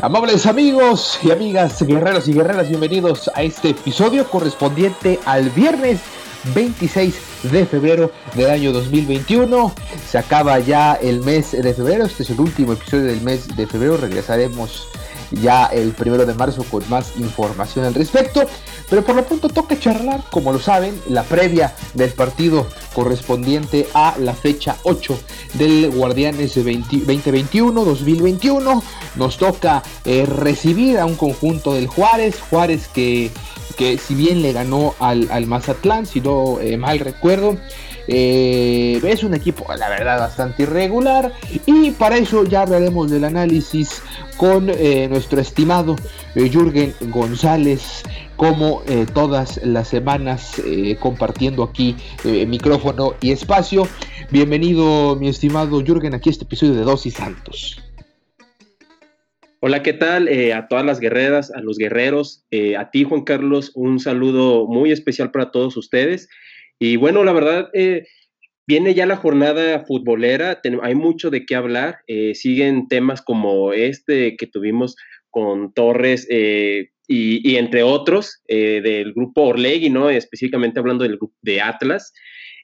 Amables amigos y amigas, guerreros y guerreras, bienvenidos a este episodio correspondiente al viernes 26 de febrero del año 2021. Se acaba ya el mes de febrero, este es el último episodio del mes de febrero, regresaremos ya el primero de marzo con más información al respecto. Pero por lo pronto toca charlar, como lo saben, la previa del partido correspondiente a la fecha 8 del Guardianes 2021-2021. Nos toca eh, recibir a un conjunto del Juárez, Juárez que, que si bien le ganó al, Mazatlán, si no eh, mal recuerdo, eh, es un equipo, la verdad, bastante irregular. Y para eso ya hablaremos del análisis con eh, nuestro estimado eh, Jürgen González, como todas las semanas, compartiendo aquí micrófono y espacio. Bienvenido, mi estimado Jürgen, aquí a este episodio de Dos y Santos. Hola, ¿qué tal? a todas las guerreras, a los guerreros, a ti, Juan Carlos, un saludo muy especial para todos ustedes. Y bueno, la verdad, eh, viene ya la jornada futbolera, hay mucho de qué hablar, eh, siguen temas como este que tuvimos con Torres eh, y, entre otros del grupo Orlegui, ¿no? Específicamente hablando del grupo de Atlas.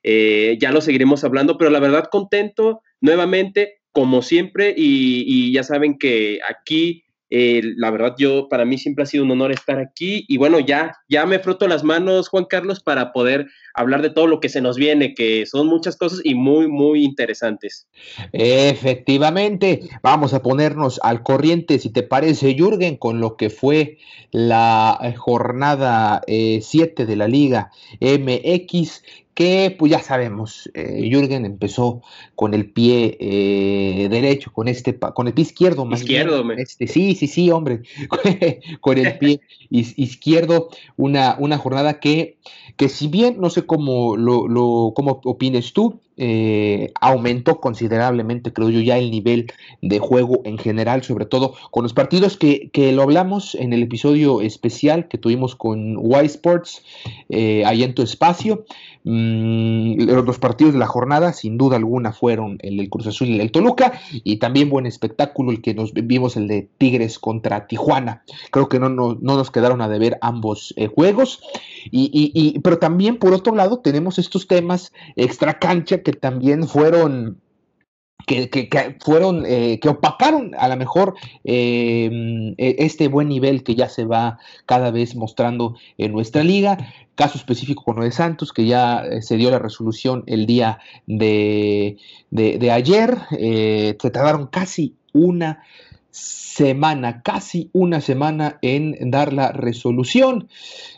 ya lo seguiremos hablando, pero la verdad contento nuevamente, como siempre, y ya saben que aquí eh, la verdad, yo, para mí siempre ha sido un honor estar aquí y bueno, ya, ya me froto las manos, Juan Carlos, para poder hablar de todo lo que se nos viene, que son muchas cosas y muy, muy interesantes. Efectivamente, vamos a ponernos al corriente, si te parece, Jürgen, con lo que fue la jornada 7 eh, de la Liga MX que pues ya sabemos, eh, Jürgen empezó con el pie eh, derecho, con este, con el pie izquierdo más izquierdo, este, sí, sí, sí, hombre, con el pie izquierdo, una, una jornada que, que si bien no sé cómo lo, lo cómo opines tú, eh, aumentó considerablemente, creo yo, ya el nivel de juego en general, sobre todo con los partidos que, lo hablamos en el episodio especial que tuvimos con Y Sports, eh, ahí en tu espacio. Mm, los partidos de la jornada, sin duda alguna, fueron el Cruz Azul y el Toluca, y también buen espectáculo el que nos vimos, el de Tigres contra Tijuana. Creo que no, no, nos quedaron a deber ambos eh, juegos, y, y, pero también por otro lado tenemos estos temas extra cancha que también fueron que, fueron, eh, que opacaron a lo mejor em, e, este buen nivel que ya se va cada vez mostrando en nuestra liga. Caso específico con de Santos, que ya eh, se dio la resolución el día de, de, ayer. Eh, se tardaron casi una semana, casi una semana en dar la resolución.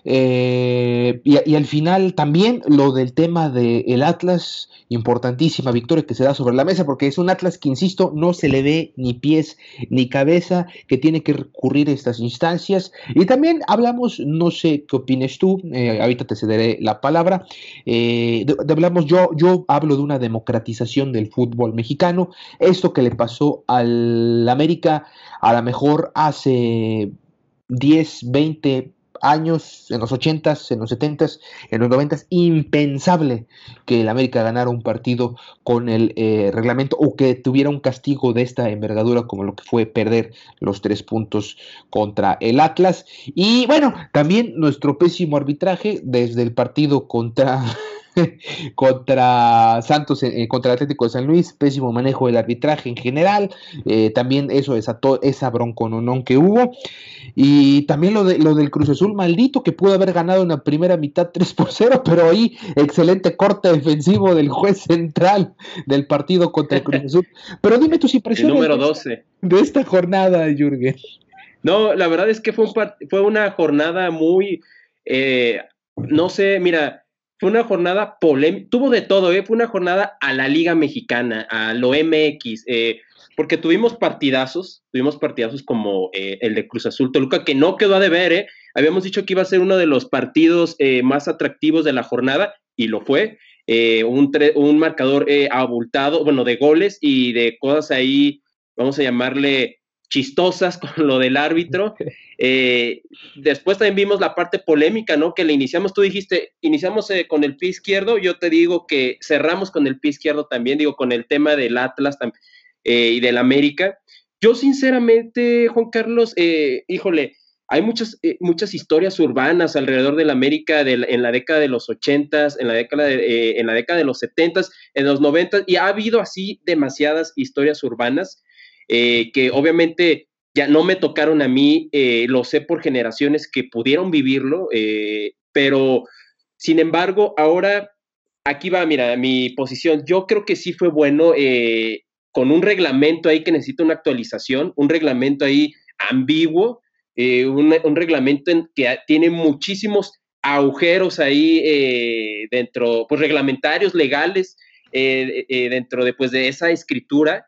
Eh, y, al final también lo del tema del Atlas, importantísima victoria que se da sobre la mesa, porque es un Atlas que, insisto, no se le ve ni pies ni cabeza, que tiene que recurrir a estas instancias. Y también hablamos, no sé qué opines tú, eh, ahorita te cederé la palabra, eh, hablamos, yo, yo hablo de una democratización del fútbol mexicano, esto que le pasó al América a lo mejor hace 10, 20 años, en los 80s, en los 70s, en los 90s, impensable que el América ganara un partido con el eh, reglamento o que tuviera un castigo de esta envergadura como lo que fue perder los tres puntos contra el Atlas. Y bueno, también nuestro pésimo arbitraje desde el partido contra contra Santos, eh, contra el Atlético de San Luis, pésimo manejo del arbitraje en general, eh, también eso desató esa broncononón que hubo, y también lo, de, lo del Cruz Azul maldito que pudo haber ganado en la primera mitad 3 por 0, pero ahí excelente corte defensivo del juez central del partido contra el Cruz Azul. Pero dime tus impresiones número 12. De, esta jornada, Jürgen. No, la verdad es que fue, un fue una jornada muy, eh, no sé, mira, fue una jornada polémica, tuvo de todo, ¿eh? fue una jornada a la Liga Mexicana, a lo MX, eh, porque tuvimos partidazos, tuvimos partidazos como eh, el de Cruz Azul Toluca, que no quedó a deber, ¿eh? habíamos dicho que iba a ser uno de los partidos eh, más atractivos de la jornada, y lo fue, un, un, marcador abultado, bueno, de goles y de cosas ahí, vamos a llamarle chistosas con lo del árbitro. Eh, después también vimos la parte polémica, ¿no? Que le iniciamos, tú dijiste, iniciamos eh, con el pie izquierdo, yo te digo que cerramos con el pie izquierdo también, digo, con el tema del Atlas eh, y del América. Yo sinceramente, Juan Carlos, híjole, hay muchas, muchas historias urbanas alrededor del América en la década de los ochentas, en la década de, en la década de los setentas, en los noventas, y ha habido así demasiadas historias urbanas eh, que obviamente ya no me tocaron a mí, eh, lo sé por generaciones que pudieron vivirlo, eh, pero sin embargo, ahora aquí va, mira, mi posición, yo creo que sí fue bueno con un reglamento ahí que necesita una actualización, un reglamento ahí ambiguo, un, un, reglamento que tiene muchísimos agujeros ahí dentro, pues reglamentarios, legales, dentro de, pues, de esa escritura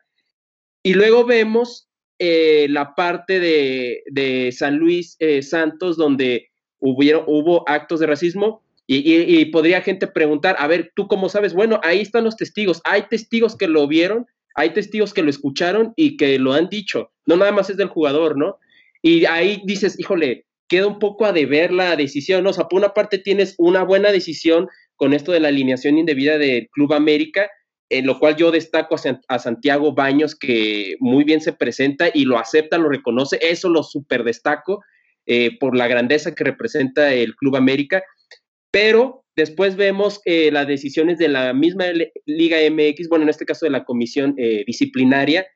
y luego vemos eh, la parte de, San Luis eh, Santos donde hubo actos de racismo y, podría gente preguntar, a ver, ¿tú cómo sabes? Bueno, ahí están los testigos. Hay testigos que lo vieron, hay testigos que lo escucharon y que lo han dicho. No nada más es del jugador, ¿no? Y ahí dices, híjole, queda un poco a deber la decisión. O sea, por una parte tienes una buena decisión con esto de la alineación indebida del Club América, en lo cual yo destaco a, Santiago Baños, que muy bien se presenta y lo acepta, lo reconoce, eso lo super destaco eh, por la grandeza que representa el Club América, pero después vemos eh, las decisiones de la misma Liga MX, bueno, en este caso de la comisión eh, disciplinaria,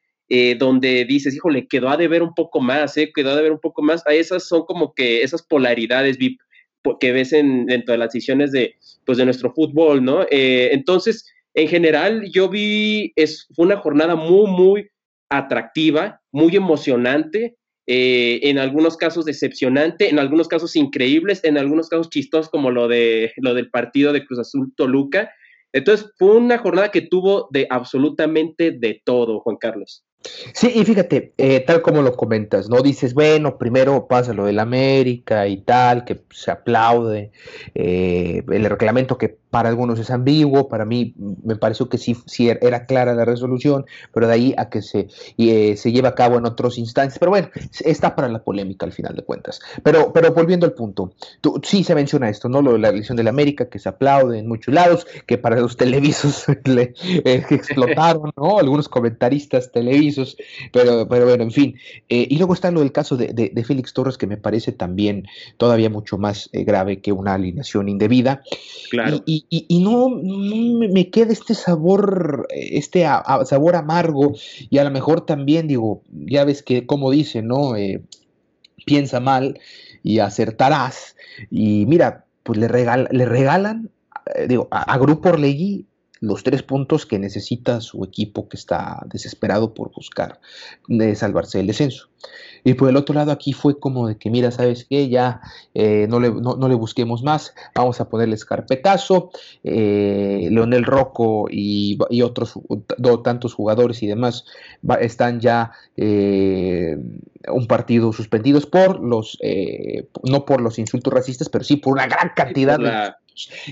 donde dices, híjole, quedó a deber un poco más, quedó a deber un poco más, esas son como que esas polaridades que ves en, dentro de las decisiones de, pues, de nuestro fútbol, ¿no? entonces, en general, yo vi, es, fue una jornada muy, muy atractiva, muy emocionante, eh, en algunos casos decepcionante, en algunos casos increíbles, en algunos casos chistosos como lo, de, lo del partido de Cruz Azul Toluca. Entonces, fue una jornada que tuvo de absolutamente de todo, Juan Carlos. Sí, y fíjate, eh, tal como lo comentas, ¿no? Dices, bueno, primero pasa lo del América y tal, que se aplaude, eh, el reglamento que para algunos es ambiguo, para mí me pareció que sí, sí era clara la resolución, pero de ahí a que se, eh, se lleva a cabo en otros instantes. Pero bueno, está para la polémica al final de cuentas. Pero, pero volviendo al punto, tú, sí se menciona esto, ¿no? Lo de la elección del América, que se aplaude en muchos lados, que para los televisos le eh, explotaron, ¿no? Algunos comentaristas televisos, pero, pero bueno, en fin. Eh, y luego está lo del caso de, de, Félix Torres, que me parece también todavía mucho más grave que una alineación indebida. Claro. y y, no, me queda este sabor, este sabor amargo y a lo mejor también digo, ya ves que como dice, ¿no? Eh, piensa mal y acertarás. Y mira, pues le, le regalan, eh, digo, a, a Grupo Orlegui los tres puntos que necesita su equipo que está desesperado por buscar de salvarse del descenso. Y por el otro lado aquí fue como de que, mira, ¿sabes qué? Ya eh, no, le, no, le, busquemos más, vamos a ponerles carpetazo. Eh, Leonel Rocco y, otros tantos jugadores y demás están ya eh, un partido suspendidos por los, no por los insultos racistas, pero sí por una gran cantidad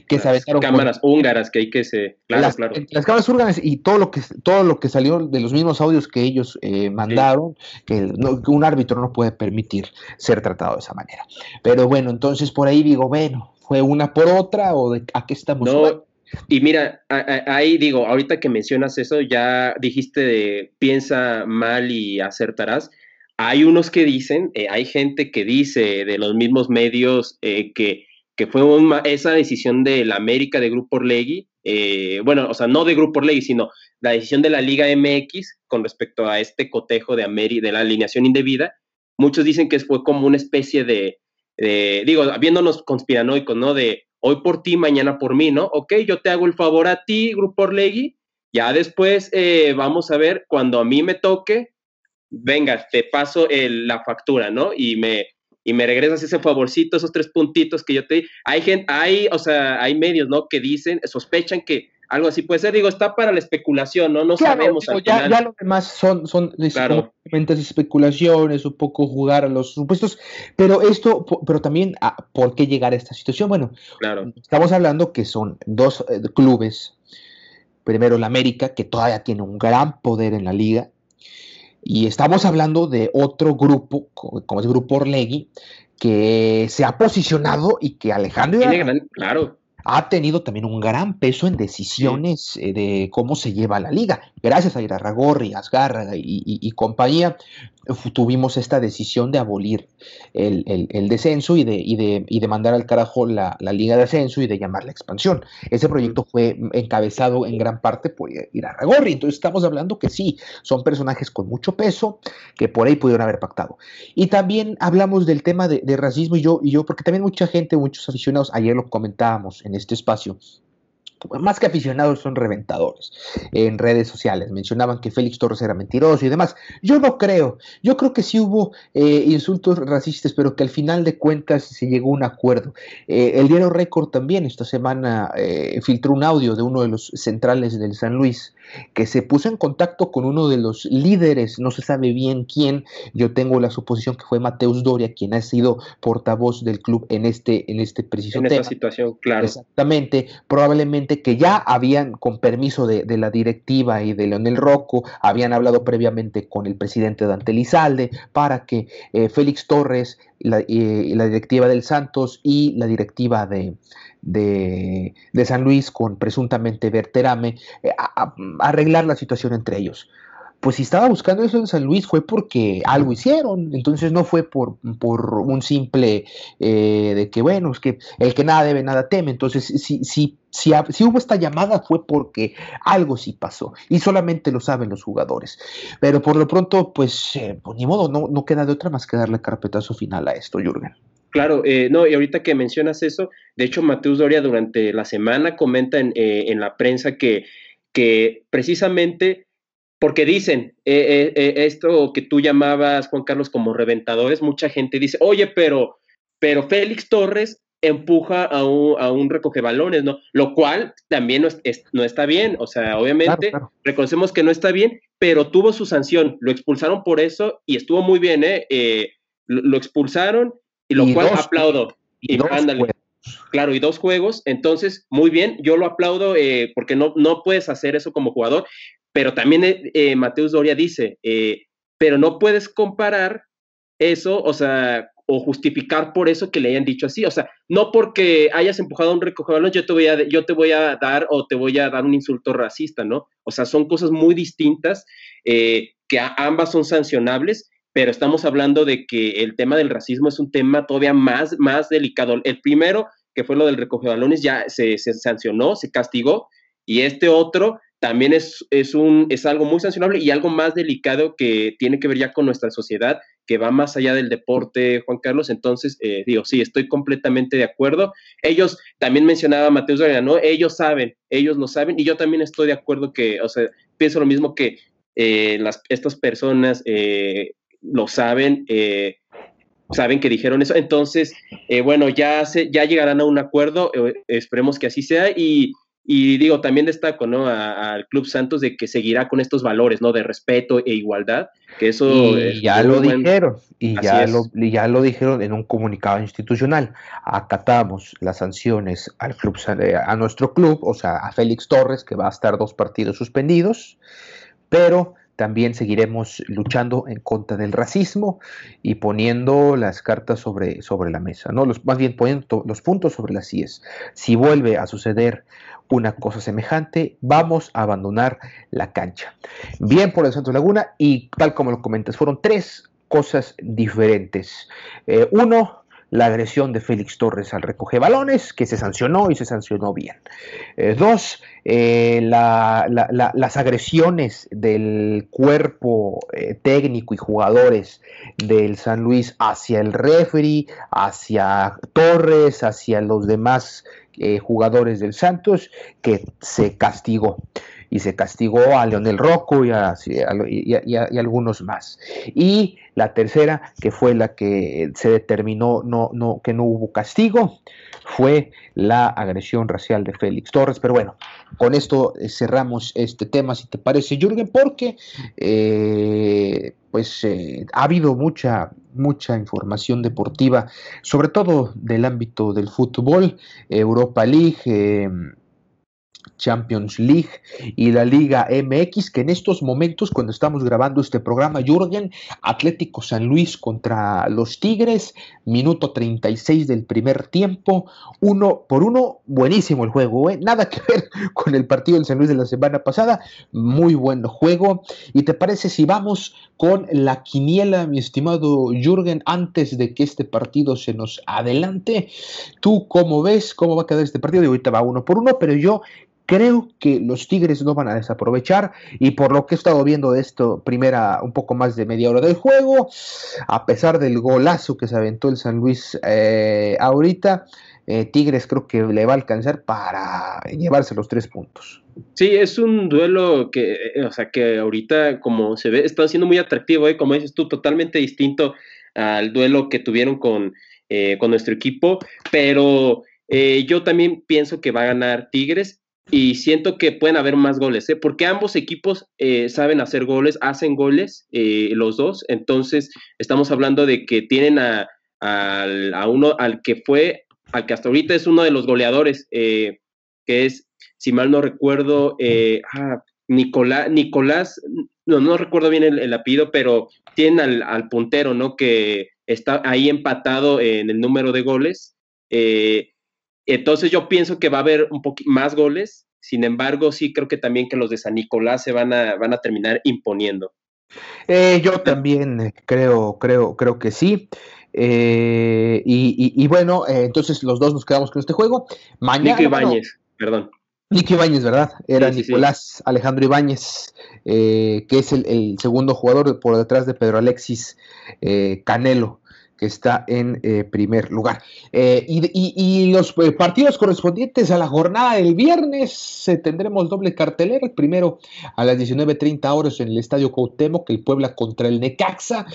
que se aventaron cámaras húngaras que hay que se claro, las, claro. las cámaras húngaras y todo lo que todo lo que salió de los mismos audios que ellos eh, mandaron que, un árbitro no puede permitir ser tratado de esa manera pero bueno entonces por ahí digo bueno fue una por otra o de a qué estamos no, y mira, ahí digo, ahorita que mencionas eso, ya dijiste de piensa mal y acertarás. Hay unos que dicen, eh, hay gente que dice de los mismos medios eh, que, que, fue esa decisión de la América de Grupo Orlegui, eh, bueno, o sea, no de Grupo Orlegui, sino la decisión de la Liga MX con respecto a este cotejo de, Ameri de la alineación indebida. Muchos dicen que fue como una especie de, digo, viéndonos conspiranoicos, ¿no? De hoy por ti, mañana por mí, ¿no? Ok, yo te hago el favor a ti, Grupo Orlegui, ya después vamos a ver, cuando a mí me toque, venga, te paso la factura, ¿no? Y me, y me regresas ese favorcito, esos tres puntitos que yo te di. Hay gente, hay, o sea, hay medios, ¿no? Que dicen, sospechan que algo así puede ser. Digo, está para la especulación, ¿no? No sabemos. ya, ya lo demás son, son claro. especulaciones, un poco jugar a los supuestos. Pero esto, pero también, ah, ¿por qué llegar a esta situación? Bueno, claro. estamos hablando que son dos eh, clubes. Primero el América, que todavía tiene un gran poder en la liga, y estamos hablando de otro grupo, como es Grupo Orlegui, que se ha posicionado y que Alejandro claro. ha tenido también un gran peso en decisiones eh, de cómo se lleva la liga. Gracias a Irarragorri, Asgarra y, y, compañía, tuvimos esta decisión de abolir el, descenso y de, y, de, mandar al carajo la, liga de ascenso y de llamarla expansión. Ese proyecto fue encabezado en gran parte por Irarragorri. Entonces estamos hablando que sí, son personajes con mucho peso que por ahí pudieron haber pactado. Y también hablamos del tema de, de racismo y yo, y yo, porque también mucha gente, muchos aficionados, ayer lo comentábamos en este espacio, más que aficionados son reventadores en redes sociales. Mencionaban que Félix Torres era mentiroso y demás. Yo no creo. Yo creo que sí hubo eh, insultos racistas, pero que al final de cuentas se llegó a un acuerdo. Eh, el diario Récord también esta semana eh, filtró un audio de uno de los centrales del San Luis que se puso en contacto con uno de los líderes, no se sabe bien quién, yo tengo la suposición que fue Mateus Doria, quien ha sido portavoz del club en este, en este preciso en esta situación, claro. Exactamente, probablemente que ya habían, con permiso de, la directiva y de Leonel Rocco, habían hablado previamente con el presidente Dante Lizalde para que eh, Félix Torres, la, eh, la directiva del Santos y la directiva de, de, San Luis con presuntamente Berterame, eh, arreglar la situación entre ellos. Pues si estaba buscando eso en San Luis fue porque algo hicieron, entonces no fue por, por un simple eh, de que, bueno, es que el que nada debe, nada teme. Entonces, si, si, si, hubo esta llamada fue porque algo sí pasó y solamente lo saben los jugadores. Pero por lo pronto, pues, eh, pues ni modo, no, no queda de otra más que darle carpetazo final a esto, Jürgen. Claro, eh, no, y ahorita que mencionas eso, de hecho Mateus Doria durante la semana comenta en, eh, en la prensa que, que, precisamente porque dicen eh, esto que tú llamabas, Juan Carlos, como reventadores, mucha gente dice, oye, pero, pero Félix Torres empuja a un, a un recoge balones, ¿no? Lo cual también no, no está bien, o sea, obviamente reconocemos que no está bien, pero tuvo su sanción, lo expulsaron por eso y estuvo muy bien, ¿eh? lo expulsaron y lo cual aplaudo. Y, Claro, y dos juegos, entonces, muy bien, yo lo aplaudo eh, porque no, no puedes hacer eso como jugador, pero también eh, eh, Mateus Doria dice, pero no puedes comparar eso, o sea, o justificar por eso que le hayan dicho así, o sea, no porque hayas empujado a un recogedor, yo te voy a, yo te voy a dar o te voy a dar un insulto racista, ¿no? O sea, son cosas muy distintas que ambas son sancionables pero estamos hablando de que el tema del racismo es un tema todavía más, más delicado. El primero, que fue lo del recoge balones, ya se, sancionó, se castigó, y este otro también es, es, un, es algo muy sancionable y algo más delicado que tiene que ver ya con nuestra sociedad, que va más allá del deporte, Juan Carlos. Entonces, eh, digo, sí, estoy completamente de acuerdo. Ellos, también mencionaba Mateus ¿no? Ellos saben, ellos lo saben, y yo también estoy de acuerdo que, o sea, pienso lo mismo que eh, las, estas personas eh, lo saben, eh, saben que dijeron eso. Entonces, bueno, ya, se, ya llegarán a un acuerdo, esperemos que así sea. Y, y digo, también destaco, ¿no? Al Club Santos de que seguirá con estos valores, ¿no? De respeto e igualdad, que eso... Y ya lo dijeron, y ya lo, ya lo dijeron en un comunicado institucional. Acatamos las sanciones al club, eh, a nuestro club, o sea, a Félix Torres, que va a estar dos partidos suspendidos, pero también seguiremos luchando en contra del racismo y poniendo las cartas sobre, sobre la mesa, ¿no? Los, más bien poniendo los puntos sobre las IES. Si vuelve a suceder una cosa semejante, vamos a abandonar la cancha. Bien por el Santos Laguna y tal como lo comentas, fueron tres cosas diferentes. Eh, uno, la agresión de Félix Torres al recoger balones, que se sancionó y se sancionó bien. Eh, dos, eh, las agresiones del cuerpo eh, técnico y jugadores del San Luis hacia el referee, hacia Torres, hacia los demás jugadores del Santos, que se castigó y se castigó a Leonel Rocco y a, algunos más. Y la tercera, que fue la que se determinó no, no, que no hubo castigo, fue la agresión racial de Félix Torres. Pero bueno, con esto eh, cerramos este tema, si te parece, Jürgen, porque eh, pues eh, ha habido mucha mucha información deportiva, sobre todo del ámbito del fútbol, Europa League, Champions League y la Liga MX, que en estos momentos, cuando estamos grabando este programa, Jürgen, Atlético San Luis contra los Tigres, minuto 36 del primer tiempo, uno por uno, buenísimo el juego, ¿eh? nada que ver con el partido del San Luis de la semana pasada, muy buen juego. ¿Y te parece si vamos con la quiniela, mi estimado Jürgen, antes de que este partido se nos adelante? ¿Tú cómo ves cómo va a quedar este partido? Y ahorita va uno por uno, pero yo Creo que los Tigres no van a desaprovechar y por lo que he estado viendo de esto, primera un poco más de media hora del juego, a pesar del golazo que se aventó el San Luis eh, ahorita, eh, Tigres creo que le va a alcanzar para llevarse los tres puntos. Sí, es un duelo que, eh, o sea, que ahorita como se ve, está siendo muy atractivo, como dices tú, totalmente distinto al duelo que tuvieron con, con nuestro equipo, pero yo también pienso que va a ganar Tigres y siento que pueden haber más goles, ¿eh? porque ambos equipos eh, saben hacer goles, hacen goles eh, los dos, entonces estamos hablando de que tienen a, uno, al que fue, al que hasta ahorita es uno de los goleadores, que es, si mal no recuerdo, ah, Nicolás, Nicolás, no, no recuerdo bien el, el apellido, pero tienen al, al, puntero, ¿no? Que está ahí empatado en el número de goles. Eh, entonces yo pienso que va a haber un poquito más goles, sin embargo sí creo que también que los de San Nicolás se van a, van a terminar imponiendo. Eh, yo también creo, creo, creo que sí. Eh, y, bueno, eh, entonces los dos nos quedamos con este juego. Mañana, Nico Ibáñez, perdón. Nico Ibáñez, ¿verdad? Era Nicolás Alejandro Ibáñez, que es el, el, segundo jugador por detrás de Pedro Alexis Canelo que está en eh, primer lugar. Eh, y, los eh, partidos correspondientes a la jornada del viernes tendremos doble cartelera. El primero a las 19.30 horas en el Estadio Cuauhtémoc, el Puebla contra el Necaxa.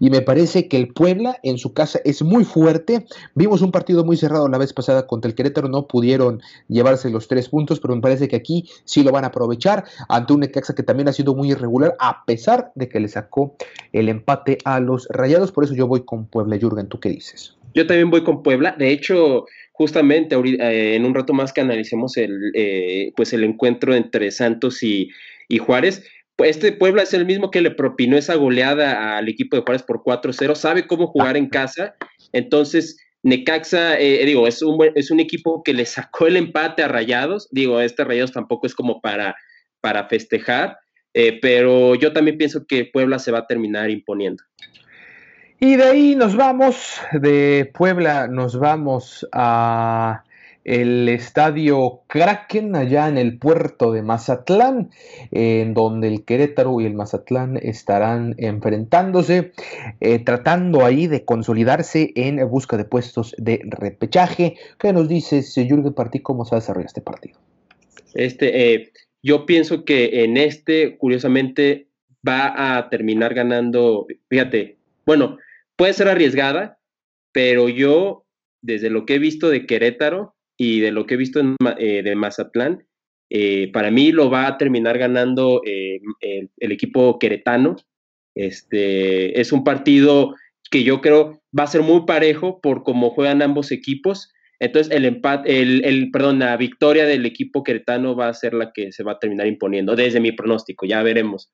Y me parece que el Puebla en su casa es muy fuerte. Vimos un partido muy cerrado la vez pasada contra el Querétaro, no pudieron llevarse los tres puntos, pero me parece que aquí sí lo van a aprovechar ante un Necaxa que también ha sido muy irregular, a pesar de que le sacó el empate a los Rayados. Por eso yo voy con Puebla. Jürgen, ¿tú qué dices? Yo también voy con Puebla. De hecho, justamente eh, en un rato más que analicemos el, eh, pues el encuentro entre Santos y, Juárez, pues este Puebla es el mismo que le propinó esa goleada al equipo de Juárez por 4-0, sabe cómo jugar en casa, entonces Necaxa, eh, digo, es un, es un equipo que le sacó el empate a Rayados, digo, este Rayados tampoco es como para, para festejar, pero yo también pienso que Puebla se va a terminar imponiendo. Y de ahí nos vamos, de Puebla nos vamos a el estadio Kraken allá en el puerto de Mazatlán, en donde el Querétaro y el Mazatlán estarán enfrentándose, eh, tratando ahí de consolidarse en busca de puestos de repechaje. ¿Qué nos dices, Jürgen Partí, cómo se desarrolla este partido? Este, eh, yo pienso que en este, curiosamente, va a terminar ganando, fíjate, bueno, puede ser arriesgada, pero yo, desde lo que he visto de Querétaro y de lo que he visto eh, de Mazatlán, Eh, para mí lo va a terminar ganando eh, el, equipo queretano. Este, es un partido que yo creo va a ser muy parejo por cómo juegan ambos equipos. Entonces, el empate, el, perdón, la victoria del equipo queretano va a ser la que se va a terminar imponiendo, desde mi pronóstico, ya veremos.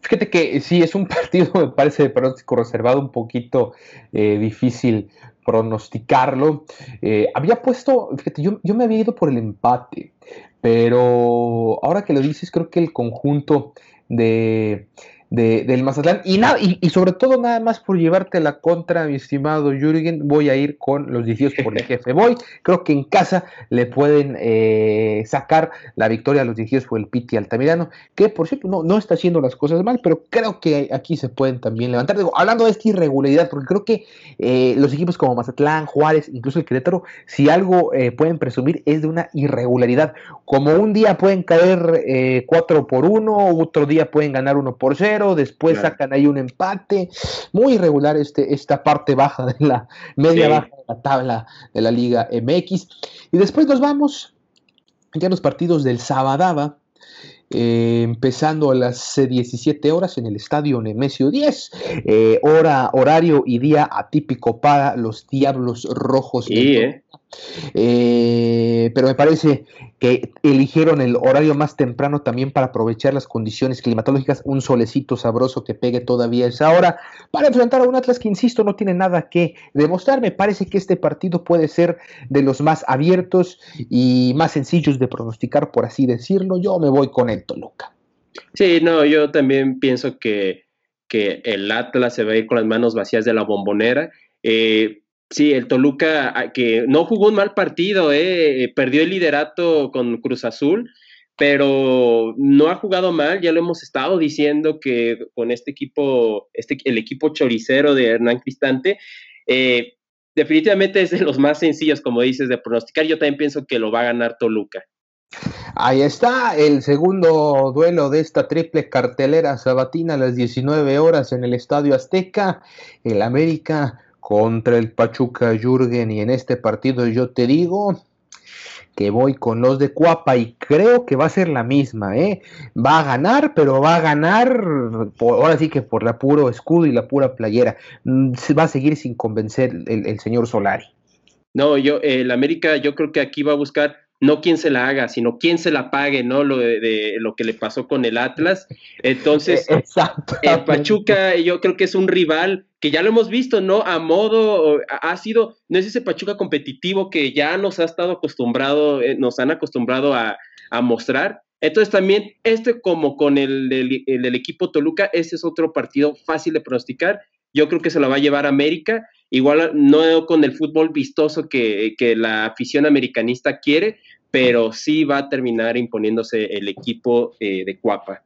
Fíjate que sí, es un partido, me parece de pronóstico reservado, un poquito eh, difícil pronosticarlo. Eh, había puesto, fíjate, yo, yo me había ido por el empate, pero ahora que lo dices, creo que el conjunto de, del Mazatlán. Y, nada, y, sobre todo, nada más por llevarte la contra, mi estimado Jürgen, voy a ir con los 18 por el jefe. Voy, creo que en casa le pueden eh, sacar la victoria a los 18 por el Piti Altamirano, que por cierto no, no está haciendo las cosas mal, pero creo que aquí se pueden también levantar. Digo, hablando de esta irregularidad, porque creo que eh, los equipos como Mazatlán, Juárez, incluso el Querétaro, si algo eh, pueden presumir es de una irregularidad. Como un día pueden caer 4 por 1, otro día pueden ganar 1 por 0 después sacan ahí un empate, muy irregular este, esta parte baja de la media baja de la tabla de la Liga MX. Y después nos vamos ya los partidos del Sabadaba, eh, empezando a las 17 horas en el estadio Nemesio 10, eh, hora, horario y día atípico para los Diablos Rojos. Sí, eh, pero me parece que eligieron el horario más temprano también para aprovechar las condiciones climatológicas, un solecito sabroso que pegue todavía esa hora, para enfrentar a un Atlas que, insisto, no tiene nada que demostrar. Me parece que este partido puede ser de los más abiertos y más sencillos de pronosticar, por así decirlo. Yo me voy con el Toluca. Sí, no, yo también pienso que, que el Atlas se va a ir con las manos vacías de la bombonera. Eh, Sí, el Toluca, ah, que no jugó un mal partido, eh, perdió el liderato con Cruz Azul, pero no ha jugado mal, ya lo hemos estado diciendo que con este equipo, este, el equipo choricero de Hernán Cristante, eh, definitivamente es de los más sencillos, como dices, de pronosticar. Yo también pienso que lo va a ganar Toluca. Ahí está el segundo duelo de esta triple cartelera sabatina a las 19 horas en el Estadio Azteca. El América contra el Pachuca Jürgen y en este partido yo te digo que voy con los de Cuapa y creo que va a ser la misma, ¿eh? Va a ganar, pero va a ganar, ahora sí que por la puro escudo y la pura playera. Mm, va a seguir sin convencer el, señor Solari. No, yo, el América, yo creo que aquí va a buscar no quién se la haga, sino quién se la pague, ¿no? Lo de, lo que le pasó con el Atlas. Entonces, el Pachuca, yo creo que es un rival que ya lo hemos visto, ¿no? A modo, ha sido, no es ese Pachuca competitivo que ya nos ha estado acostumbrado, eh, nos han acostumbrado a, mostrar. Entonces también, este como con el del, equipo Toluca, este es otro partido fácil de pronosticar. Yo creo que se lo va a llevar América. Igual no con el fútbol vistoso que, que la afición americanista quiere, pero sí va a terminar imponiéndose el equipo eh, de Cuapa.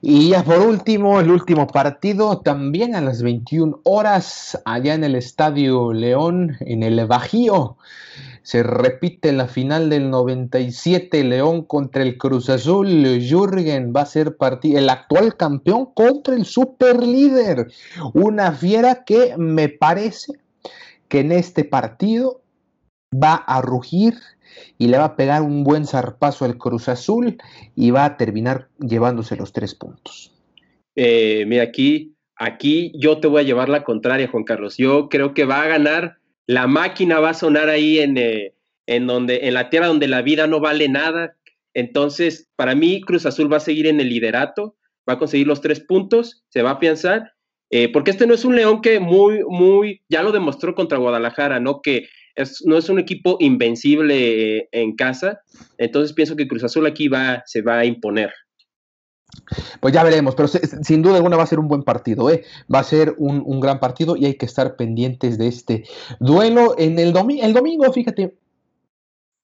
Y ya por último, el último partido, también a las 21 horas, allá en el Estadio León, en el Bajío. Se repite la final del 97, León contra el Cruz Azul. Jürgen va a ser el actual campeón contra el superlíder. Una fiera que me parece que en este partido va a rugir y le va a pegar un buen zarpazo al Cruz Azul y va a terminar llevándose los tres puntos. Eh, mira, aquí, aquí yo te voy a llevar la contraria, Juan Carlos. Yo creo que va a ganar, la máquina va a sonar ahí en, eh, en, donde, en la tierra donde la vida no vale nada. Entonces, para mí, Cruz Azul va a seguir en el liderato, va a conseguir los tres puntos, se va a pensar, eh, porque este no es un León que muy, muy, ya lo demostró contra Guadalajara, ¿no? Que no es un equipo invencible eh, en casa, entonces pienso que Cruz Azul aquí va, se va a imponer. Pues ya veremos, pero sin duda alguna va a ser un buen partido, ¿eh? va a ser un, gran partido y hay que estar pendientes de este duelo. En el, el domingo, fíjate,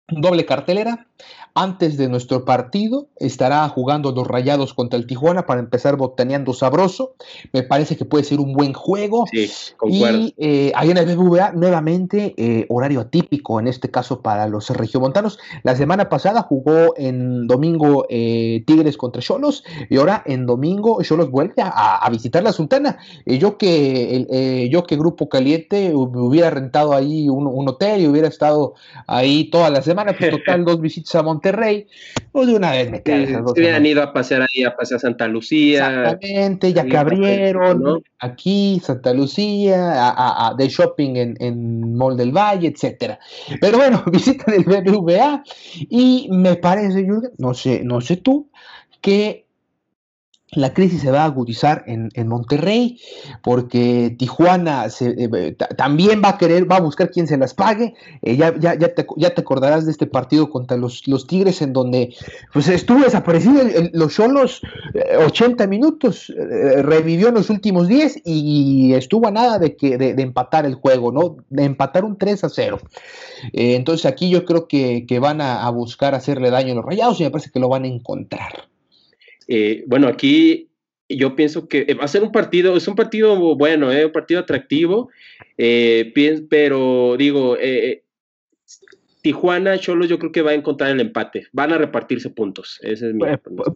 doble cartelera. Antes de nuestro partido estará jugando los Rayados contra el Tijuana para empezar botaneando sabroso. Me parece que puede ser un buen juego. Sí, Y eh, ahí en el BBVA nuevamente eh, horario atípico, en este caso para los regiomontanos. La semana pasada jugó en domingo eh, Tigres contra Cholos y ahora en domingo Cholos vuelve a, visitar la Sultana. yo que yo que Grupo Caliente hubiera rentado ahí un, un, hotel y hubiera estado ahí toda la semana, pues total dos visitas a Monterrey Monterrey, pues de una vez me quedo. Se hubieran ido a pasear ahí, a pasear Santa Lucía. Exactamente, ya que abrieron aquí, Santa Lucía, a, de shopping en, en Mall del Valle, etcétera. Pero bueno, visitan el BBVA y me parece, Jürgen, no sé, no sé tú, que la crisis se va a agudizar en, Monterrey porque Tijuana eh, también va a querer, va a buscar quien se las pague. Eh, ya, ya, ya, te, acordarás de este partido contra los, los Tigres en donde pues, estuvo desaparecido los Cholos 80 eh, minutos, revivió en los últimos 10 y estuvo a nada de, que, de, empatar el juego, ¿no? de empatar un 3 a 0. entonces aquí yo creo que, van a, a buscar hacerle daño a los rayados y me parece que lo van a encontrar. Eh, bueno, aquí yo pienso que va a ser un partido, es un partido bueno, eh, un partido atractivo, eh, pero digo, Tijuana, Cholos, yo creo que va a encontrar el empate. Van a repartirse puntos. Ese es mi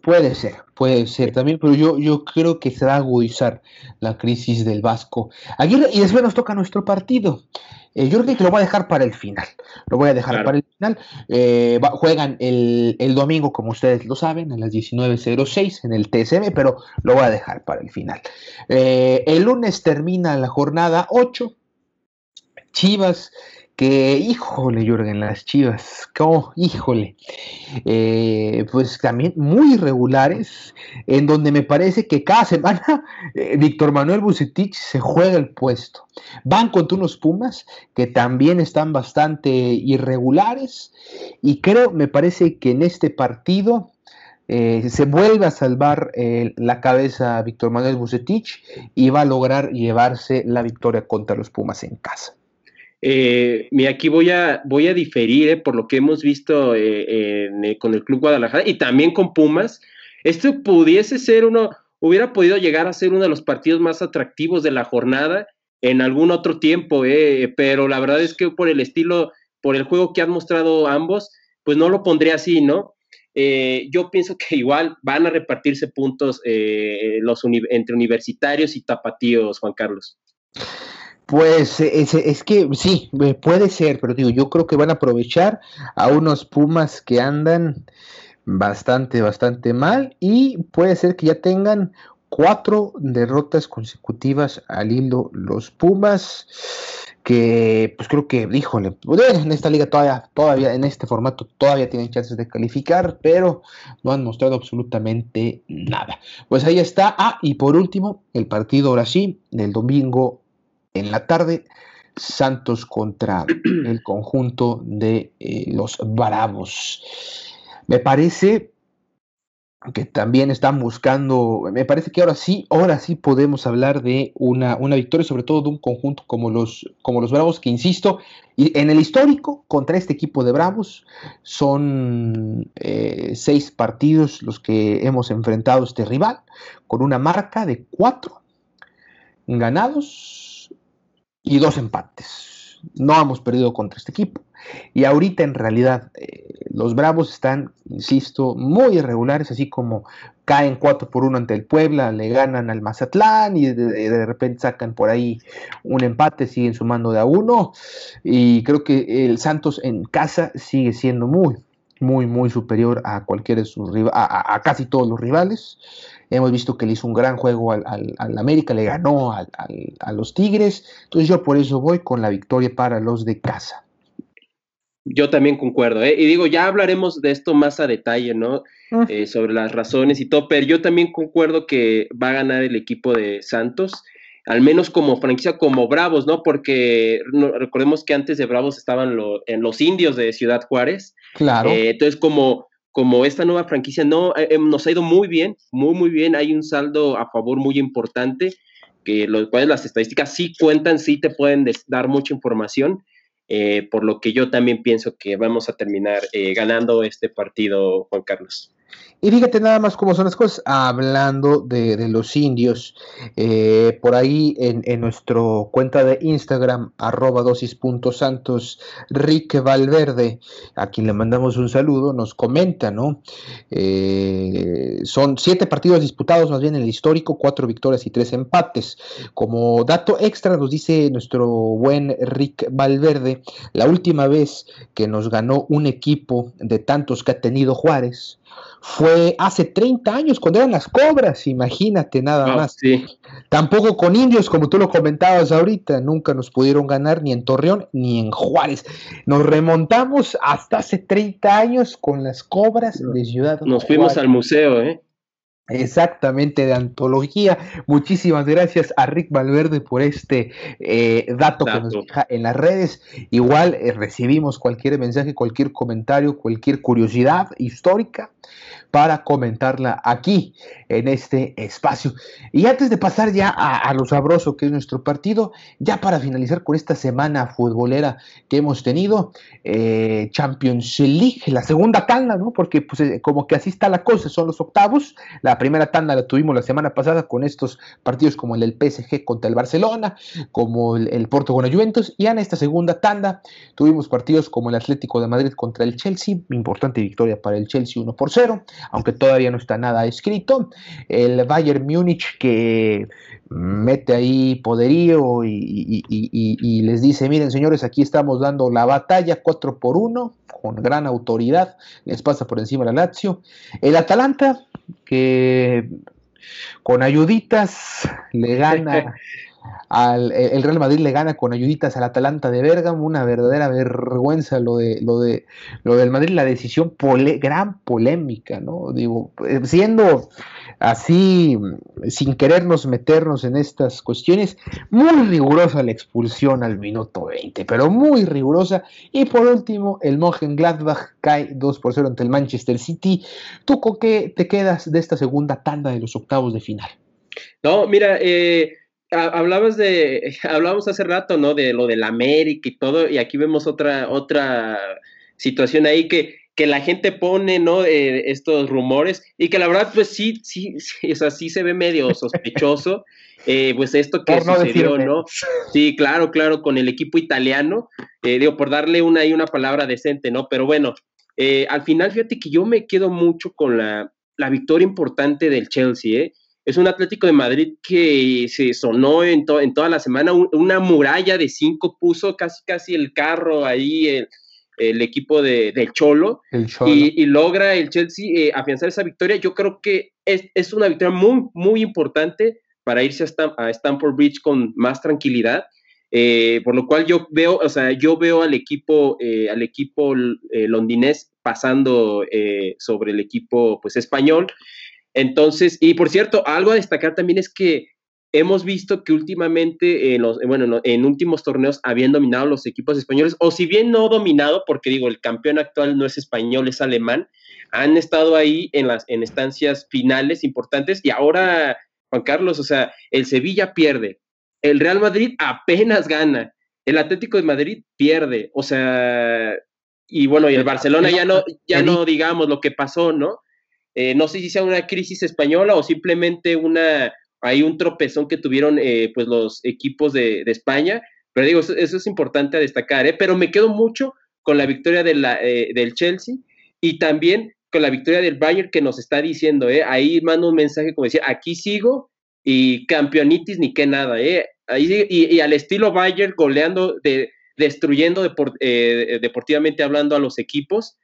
puede, ser, puede ser también, pero yo, yo creo que se va a agudizar la crisis del Vasco. Aguirre, y después nos toca nuestro partido. Eh, yo creo que lo voy a dejar para el final. Lo voy a dejar para el final. Eh, juegan el, domingo, como ustedes lo saben, a las 19.06 en el TSM, pero lo voy a dejar para el final. Eh, el lunes termina la jornada 8. Chivas que, híjole, Jürgen, las chivas, como, híjole, eh, pues también muy irregulares, en donde me parece que cada semana eh, Víctor Manuel Bucetich se juega el puesto. Van contra unos Pumas que también están bastante irregulares, y creo, me parece que en este partido eh, se vuelve a salvar la cabeza Víctor Manuel Bucetich y va a lograr llevarse la victoria contra los Pumas en casa. Eh, aquí voy a, voy a diferir eh, por lo que hemos visto eh, eh, con el Club Guadalajara y también con Pumas. Esto pudiese ser uno, hubiera podido llegar a ser uno de los partidos más atractivos de la jornada en algún otro tiempo, pero la verdad es que por el estilo, por el juego que han mostrado ambos, pues no lo pondría así, ¿no? yo pienso que igual van a repartirse puntos los entre universitarios y tapatíos, Juan Carlos. Pues es, que sí, puede ser, pero digo, yo creo que van a aprovechar a unos Pumas que andan bastante, bastante mal y puede ser que ya tengan cuatro derrotas consecutivas al hilo los Pumas que pues creo que, híjole, en esta liga todavía, todavía, en este formato todavía tienen chances de calificar, pero no han mostrado absolutamente nada. Pues ahí está. Ah, y por último, el partido ahora sí, del domingo en la tarde, Santos contra el conjunto de eh, los Bravos. Me parece que también están buscando, me parece que ahora sí, ahora sí podemos hablar de una, una victoria, sobre todo de un conjunto como los, como los Bravos, que insisto, y en el histórico contra este equipo de Bravos son eh, seis partidos los que hemos enfrentado a este rival, con una marca de cuatro ganados, y dos empates. No hemos perdido contra este equipo. Y ahorita en realidad eh, los Bravos están, insisto, muy irregulares, así como caen 4 por 1 ante el Puebla, le ganan al Mazatlán y de, repente sacan por ahí un empate, siguen sumando de a uno. Y creo que el Santos en casa sigue siendo muy, muy, muy superior a cualquiera de sus a, a casi todos los rivales. Hemos visto que le hizo un gran juego al, América, le ganó a los Tigres. Entonces yo por eso voy con la victoria para los de casa. Yo también concuerdo, ¿eh? y digo, ya hablaremos de esto más a detalle, ¿no? Ah. Eh, sobre las razones y todo, pero yo también concuerdo que va a ganar el equipo de Santos, al menos como franquicia, como Bravos, ¿no? Porque recordemos que antes de Bravos estaban en los indios de Ciudad Juárez. Claro. Eh, entonces, como como esta nueva franquicia no eh, em, nos ha ido muy bien, muy muy bien, hay un saldo a favor muy importante, que los cuales las estadísticas sí cuentan, sí te pueden dar mucha información, eh, por lo que yo también pienso que vamos a terminar eh, ganando este partido, Juan Carlos. Y fíjate nada más cómo son las cosas. Hablando de, los indios, eh, por ahí en, en nuestra cuenta de Instagram, arroba dosis.santos, Rick Valverde, a quien le mandamos un saludo, nos comenta, ¿no? Eh, son siete partidos disputados, más bien en el histórico, cuatro victorias y tres empates. Como dato extra, nos dice nuestro buen Rick Valverde, la última vez que nos ganó un equipo de tantos que ha tenido Juárez, fue hace 30 años, cuando eran las cobras, imagínate nada más. Tampoco con indios, como tú lo comentabas ahorita, nunca nos pudieron ganar ni en Torreón ni en Juárez. Nos remontamos hasta hace 30 años con las cobras de Ciudad. Nos fuimos al museo, ¿eh? Exactamente, de antología. Muchísimas gracias a Rick Valverde por este eh, dato, que nos deja en las redes. Igual eh, recibimos cualquier mensaje, cualquier comentario, cualquier curiosidad histórica para comentarla aquí en este espacio. Y antes de pasar ya a, lo sabroso que es nuestro partido, ya para finalizar con esta semana futbolera que hemos tenido, eh, Champions League, la segunda tanda, ¿no? Porque pues, eh, como que así está la cosa, son los octavos. La primera tanda la tuvimos la semana pasada con estos partidos como el del PSG contra el Barcelona, como el, el Porto con la Juventus, y en esta segunda tanda tuvimos partidos como el Atlético de Madrid contra el Chelsea, importante victoria para el Chelsea 1 por 0, aunque todavía no está nada escrito. El Bayern Múnich que mete ahí poderío y, les dice, miren señores, aquí estamos dando la batalla 4 por 1 con gran autoridad, les pasa por encima la Lazio. El Atalanta que con ayuditas le gana al, el Real Madrid le gana con ayuditas al Atalanta de Bérgamo, una verdadera vergüenza lo de lo de lo del Madrid, la decisión gran polémica, ¿no? Digo, eh, siendo así sin querernos meternos en estas cuestiones, muy rigurosa la expulsión al minuto 20, pero muy rigurosa. Y por último, el Gladbach cae 2 por 0 ante el Manchester City. ¿Tú con qué te quedas de esta segunda tanda de los octavos de final? No, mira, eh, hablabas de, hablábamos hace rato, ¿no? De lo del América y todo, y aquí vemos otra, otra situación ahí que, que la gente pone, ¿no? Eh, estos rumores, y que la verdad, pues sí, sí, sí, o sea, sí se ve medio sospechoso, eh, pues esto que sucedió, ¿no? Sí, claro, claro, con el equipo italiano, eh, digo, por darle una y una palabra decente, ¿no? Pero bueno, al final, fíjate que yo me quedo mucho con la, la victoria importante del Chelsea, ¿eh? Es un Atlético de Madrid que se sonó en, en toda la semana, una muralla de cinco puso casi casi el carro ahí, el, equipo de, Cholo, Y, logra el Chelsea eh, afianzar esa victoria. Yo creo que es, una victoria muy, muy importante para irse a, Stamford Bridge con más tranquilidad. Eh, por lo cual yo veo, o sea, yo veo al equipo, eh, al equipo londinés pasando sobre el equipo pues español. Entonces, y por cierto, algo a destacar también es que hemos visto que últimamente, en los, bueno, en últimos torneos habían dominado los equipos españoles, o si bien no dominado, porque digo, el campeón actual no es español, es alemán, han estado ahí en las en estancias finales importantes y ahora, Juan Carlos, o sea, el Sevilla pierde, el Real Madrid apenas gana, el Atlético de Madrid pierde, o sea, y bueno, y el Barcelona ya no, ya no digamos lo que pasó, ¿no? Eh, no sé si sea una crisis española o simplemente una, hay un tropezón que tuvieron eh, pues los equipos de, España, pero digo, eso, es importante a destacar, ¿eh? pero me quedo mucho con la victoria de la, del Chelsea y también con la victoria del Bayern que nos está diciendo, ahí mando un mensaje como decía, aquí sigo y campeonitis ni qué nada, Ahí, y, y al estilo Bayern goleando de destruyendo eh, deportivamente hablando a los equipos.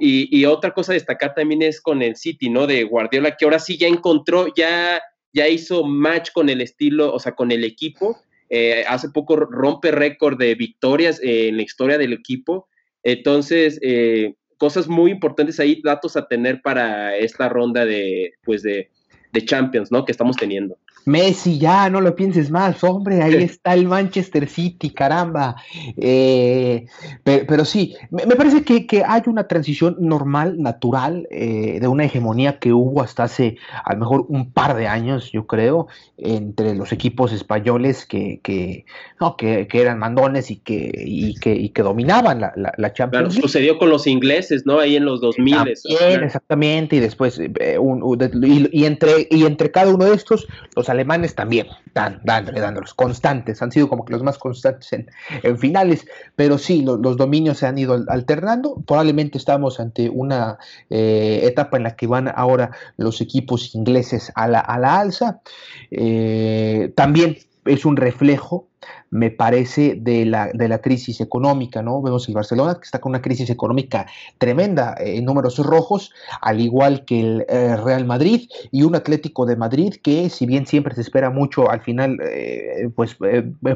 Y, otra cosa a destacar también es con el City, ¿no? De Guardiola, que ahora sí ya encontró, ya, ya hizo match con el estilo, o sea, con el equipo. Eh, hace poco rompe récord de victorias en la historia del equipo. Entonces, eh, cosas muy importantes ahí, datos a tener para esta ronda de, pues de, de Champions, ¿no? Que estamos teniendo. Messi, ya, no lo pienses más, hombre, ahí está el Manchester City, caramba. Eh, pero, sí, me, parece que, hay una transición normal, natural, eh, de una hegemonía que hubo hasta hace a lo mejor un par de años, yo creo, entre los equipos españoles que, que, no, que, eran mandones y que, y que, que dominaban la, la, Champions League. sucedió con los ingleses, ¿no? Ahí en los 2000. También, exactamente, y después, eh, y, entre, y entre cada uno de estos, los alemanes también, dan, dándole, dándolos, constantes, han sido como que los más constantes en, finales, pero sí, los dominios se han ido alternando, probablemente estamos ante una eh, etapa en la que van ahora los equipos ingleses a la, a la alza, eh, también es un reflejo me parece, de la, de la crisis económica, ¿no? Vemos el Barcelona que está con una crisis económica tremenda eh, en números rojos, al igual que el eh, Real Madrid y un Atlético de Madrid que, si bien siempre se espera mucho, al final, eh, pues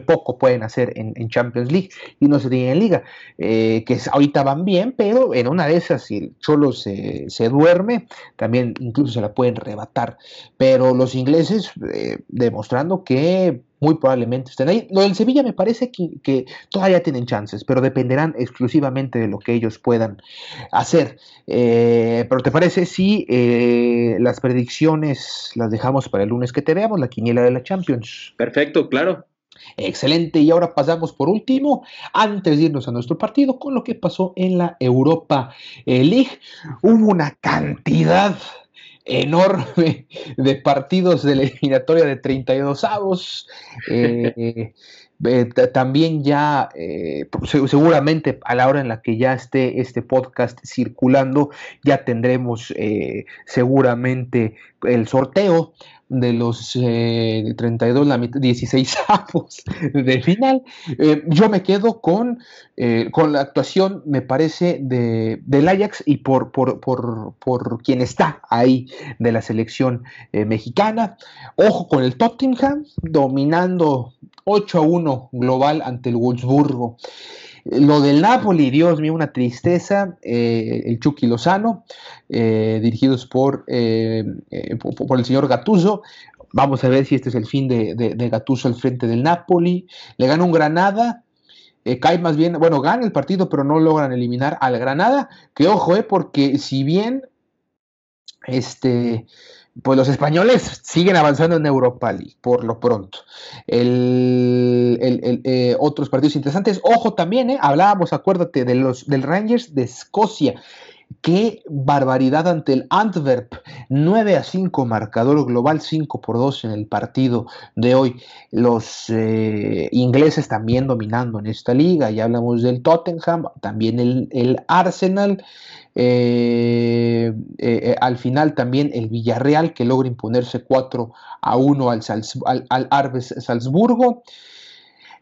poco pueden hacer en, Champions League y no se tiene en Liga, que ahorita van bien, pero en una de esas, si el Cholo se, se duerme, también incluso se la pueden rebatar. Pero los ingleses demostrando que muy probablemente estén ahí. Lo del Sevilla me parece que, todavía tienen chances, pero dependerán exclusivamente de lo que ellos puedan hacer. Eh, pero ¿te parece si eh, las predicciones las dejamos para el lunes que te veamos, la quiniela de la Champions? Perfecto, claro. Excelente, y ahora pasamos por último, antes de irnos a nuestro partido, con lo que pasó en la Europa League. Hubo una cantidad enorme de partidos de la eliminatoria de 32 avos. Eh, eh, también ya, eh, seguramente a la hora en la que ya esté este podcast circulando, ya tendremos seguramente el sorteo de los eh, 32, la 16 avos de final. Eh, yo me quedo con, eh, con la actuación, me parece, de, del Ajax y por, por, por, por, quien está ahí de la selección eh, mexicana. Ojo con el Tottenham, dominando 8 a 1 global ante el Wolfsburgo. Lo del Napoli, Dios mío, una tristeza. Eh, el Chucky Lozano, eh, dirigidos por, eh, por, el señor Gatuso. Vamos a ver si este es el fin de, de, Gatuso al frente del Napoli. Le gana un Granada. cae más bien, bueno, gana el partido, pero no logran eliminar al Granada. Que ojo, eh, porque si bien este pues los españoles siguen avanzando en Europa League, por lo pronto. El, eh, otros partidos interesantes, ojo también, eh, hablábamos, acuérdate, de los, del Rangers de Escocia. Qué barbaridad ante el Antwerp. 9 a 5 marcador global, 5 por 2 en el partido de hoy. Los eh, ingleses también dominando en esta liga. Ya hablamos del Tottenham, también el, el Arsenal. Eh, eh, al final también el Villarreal que logra imponerse 4 a 1 al, al, Arbes Salzburgo.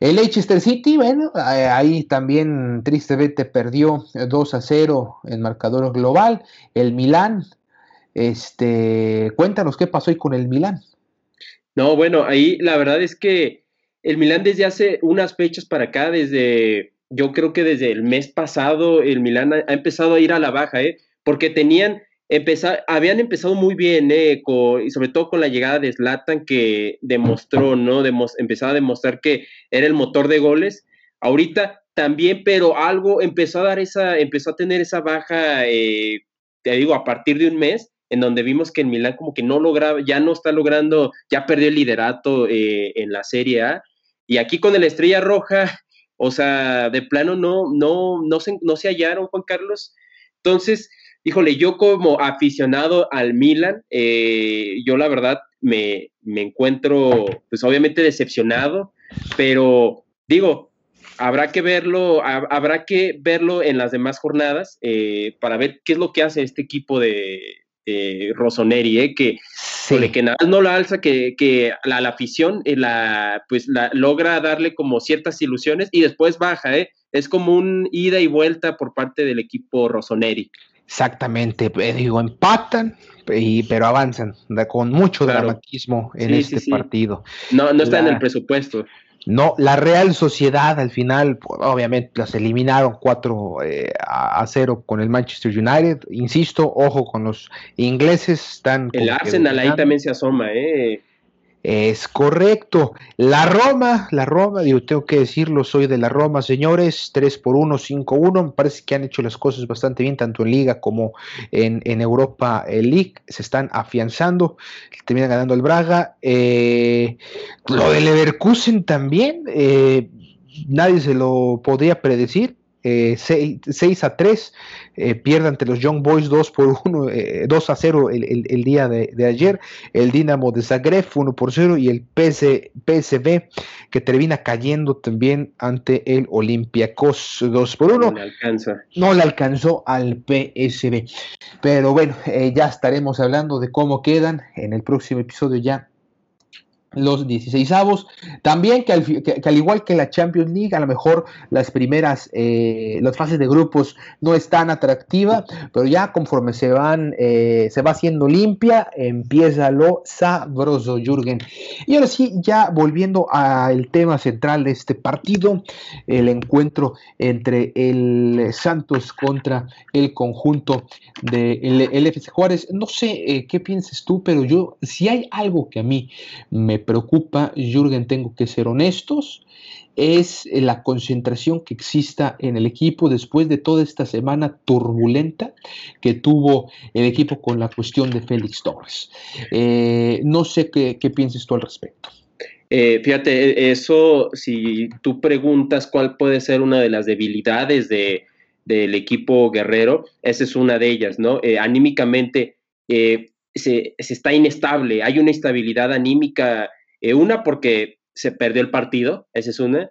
El Leicester City, bueno, ahí también tristemente perdió 2 a 0 en marcador global. El Milán, este, cuéntanos qué pasó ahí con el Milán. No, bueno, ahí la verdad es que el Milán desde hace unas fechas para acá, desde yo creo que desde el mes pasado el Milán ha, empezado a ir a la baja, ¿eh? porque tenían, empezar, habían empezado muy bien, ¿eh? y sobre todo con la llegada de Zlatan que demostró, ¿no? empezaba a demostrar que era el motor de goles. Ahorita también, pero algo empezó a dar esa, empezó a tener esa baja, eh, te digo, a partir de un mes, en donde vimos que el Milán como que no lograba, ya no está logrando, ya perdió el liderato eh, en la Serie A. Y aquí con el Estrella Roja, o sea, de plano no, no, no, se, no se hallaron, Juan Carlos. Entonces, híjole, yo como aficionado al Milan, eh, yo la verdad me, encuentro, pues obviamente decepcionado, pero digo, habrá que verlo, habrá que verlo en las demás jornadas eh, para ver qué es lo que hace este equipo de, de Rossoneri, eh, que, que nada no la alza, que, que la, la, afición eh, la, pues la, logra darle como ciertas ilusiones y después baja, ¿eh? es como un ida y vuelta por parte del equipo Rossoneri. Exactamente, eh, digo, empatan, y, pero avanzan con mucho dramatismo en este partido. No, no está en el presupuesto. No, la Real Sociedad al final, obviamente, las eliminaron 4 eh, a 0 con el Manchester United. Insisto, ojo con los ingleses. Están el Arsenal ahí también se asoma, ¿eh? Es correcto. La Roma, la Roma, digo, tengo que decirlo, soy de la Roma, señores, 3 por 1, 5 1. Me parece que han hecho las cosas bastante bien, tanto en Liga como en, Europa League. Se están afianzando, terminan ganando el Braga. Eh, lo del Leverkusen también, eh, nadie se lo podría predecir. 6, eh, a 3, eh, pierde ante los Young Boys 2 por 1, 2 eh, a 0 el, día de, ayer, el Dinamo de Zagreb 1 por 0 y el PSV que termina cayendo también ante el Olympiacos 2 por 1. No le alcanza. No le alcanzó al PSV. Pero bueno, ya estaremos hablando de cómo quedan en el próximo episodio ya los 16 avos. También que al, igual que la Champions League, a lo mejor las primeras, eh, las fases de grupos no es tan atractiva, pero ya conforme se van, eh, se va haciendo limpia, empieza lo sabroso, Jürgen. Y ahora sí, ya volviendo al tema central de este partido, el encuentro entre el Santos contra el conjunto del de FC Juárez. No sé eh, qué pienses tú, pero yo, si hay algo que a mí me preocupa, Jürgen, tengo que ser honestos, es la concentración que exista en el equipo después de toda esta semana turbulenta que tuvo el equipo con la cuestión de Félix Torres. Eh, no sé qué, pienses tú al respecto. Eh, fíjate, eso, si tú preguntas cuál puede ser una de las debilidades de, del equipo guerrero, esa es una de ellas, ¿no? Eh, anímicamente se, está inestable, hay una instabilidad anímica eh, una, porque se perdió el partido, esa es una.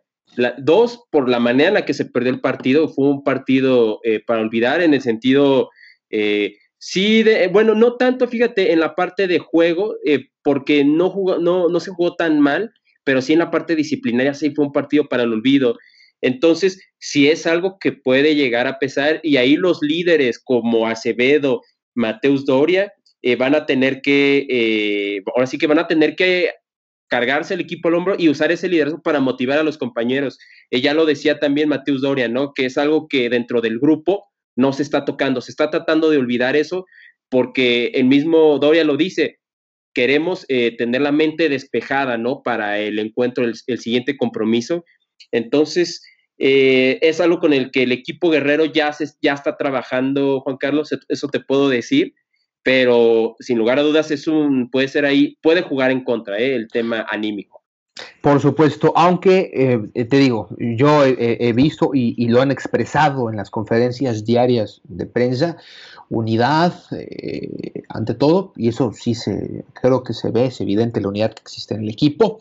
dos, por la manera en la que se perdió el partido, fue un partido eh, para olvidar en el sentido, eh, sí, de, bueno, no tanto, fíjate, en la parte de juego, porque no, jugó, no, no se jugó tan mal, pero sí en la parte disciplinaria, sí fue un partido para el olvido. Entonces, si es algo que puede llegar a pesar, y ahí los líderes como Acevedo, Mateus Doria, van a tener que, ahora sí que van a tener que cargarse el equipo al hombro y usar ese liderazgo para motivar a los compañeros. Ella lo decía también Mateus Doria, ¿no? Que es algo que dentro del grupo no se está tocando, se está tratando de olvidar eso porque el mismo Doria lo dice, queremos eh, tener la mente despejada, ¿no? Para el encuentro, el, siguiente compromiso. Entonces, eh, es algo con el que el equipo guerrero ya, se, ya está trabajando, Juan Carlos, eso te puedo decir pero sin lugar a dudas es un, puede ser ahí, puede jugar en contra ¿eh? el tema anímico. Por supuesto, aunque eh, te digo, yo he, visto y, lo han expresado en las conferencias diarias de prensa, unidad eh, ante todo, y eso sí se, creo que se ve, es evidente la unidad que existe en el equipo.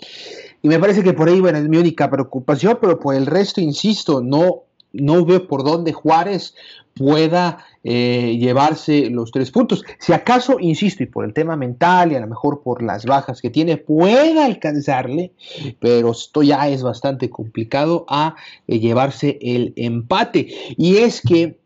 Y me parece que por ahí, bueno, es mi única preocupación, pero por el resto, insisto, no, no veo por dónde Juárez pueda eh, llevarse los tres puntos. Si acaso, insisto, y por el tema mental y a lo mejor por las bajas que tiene, pueda alcanzarle, pero esto ya es bastante complicado a eh, llevarse el empate. Y es que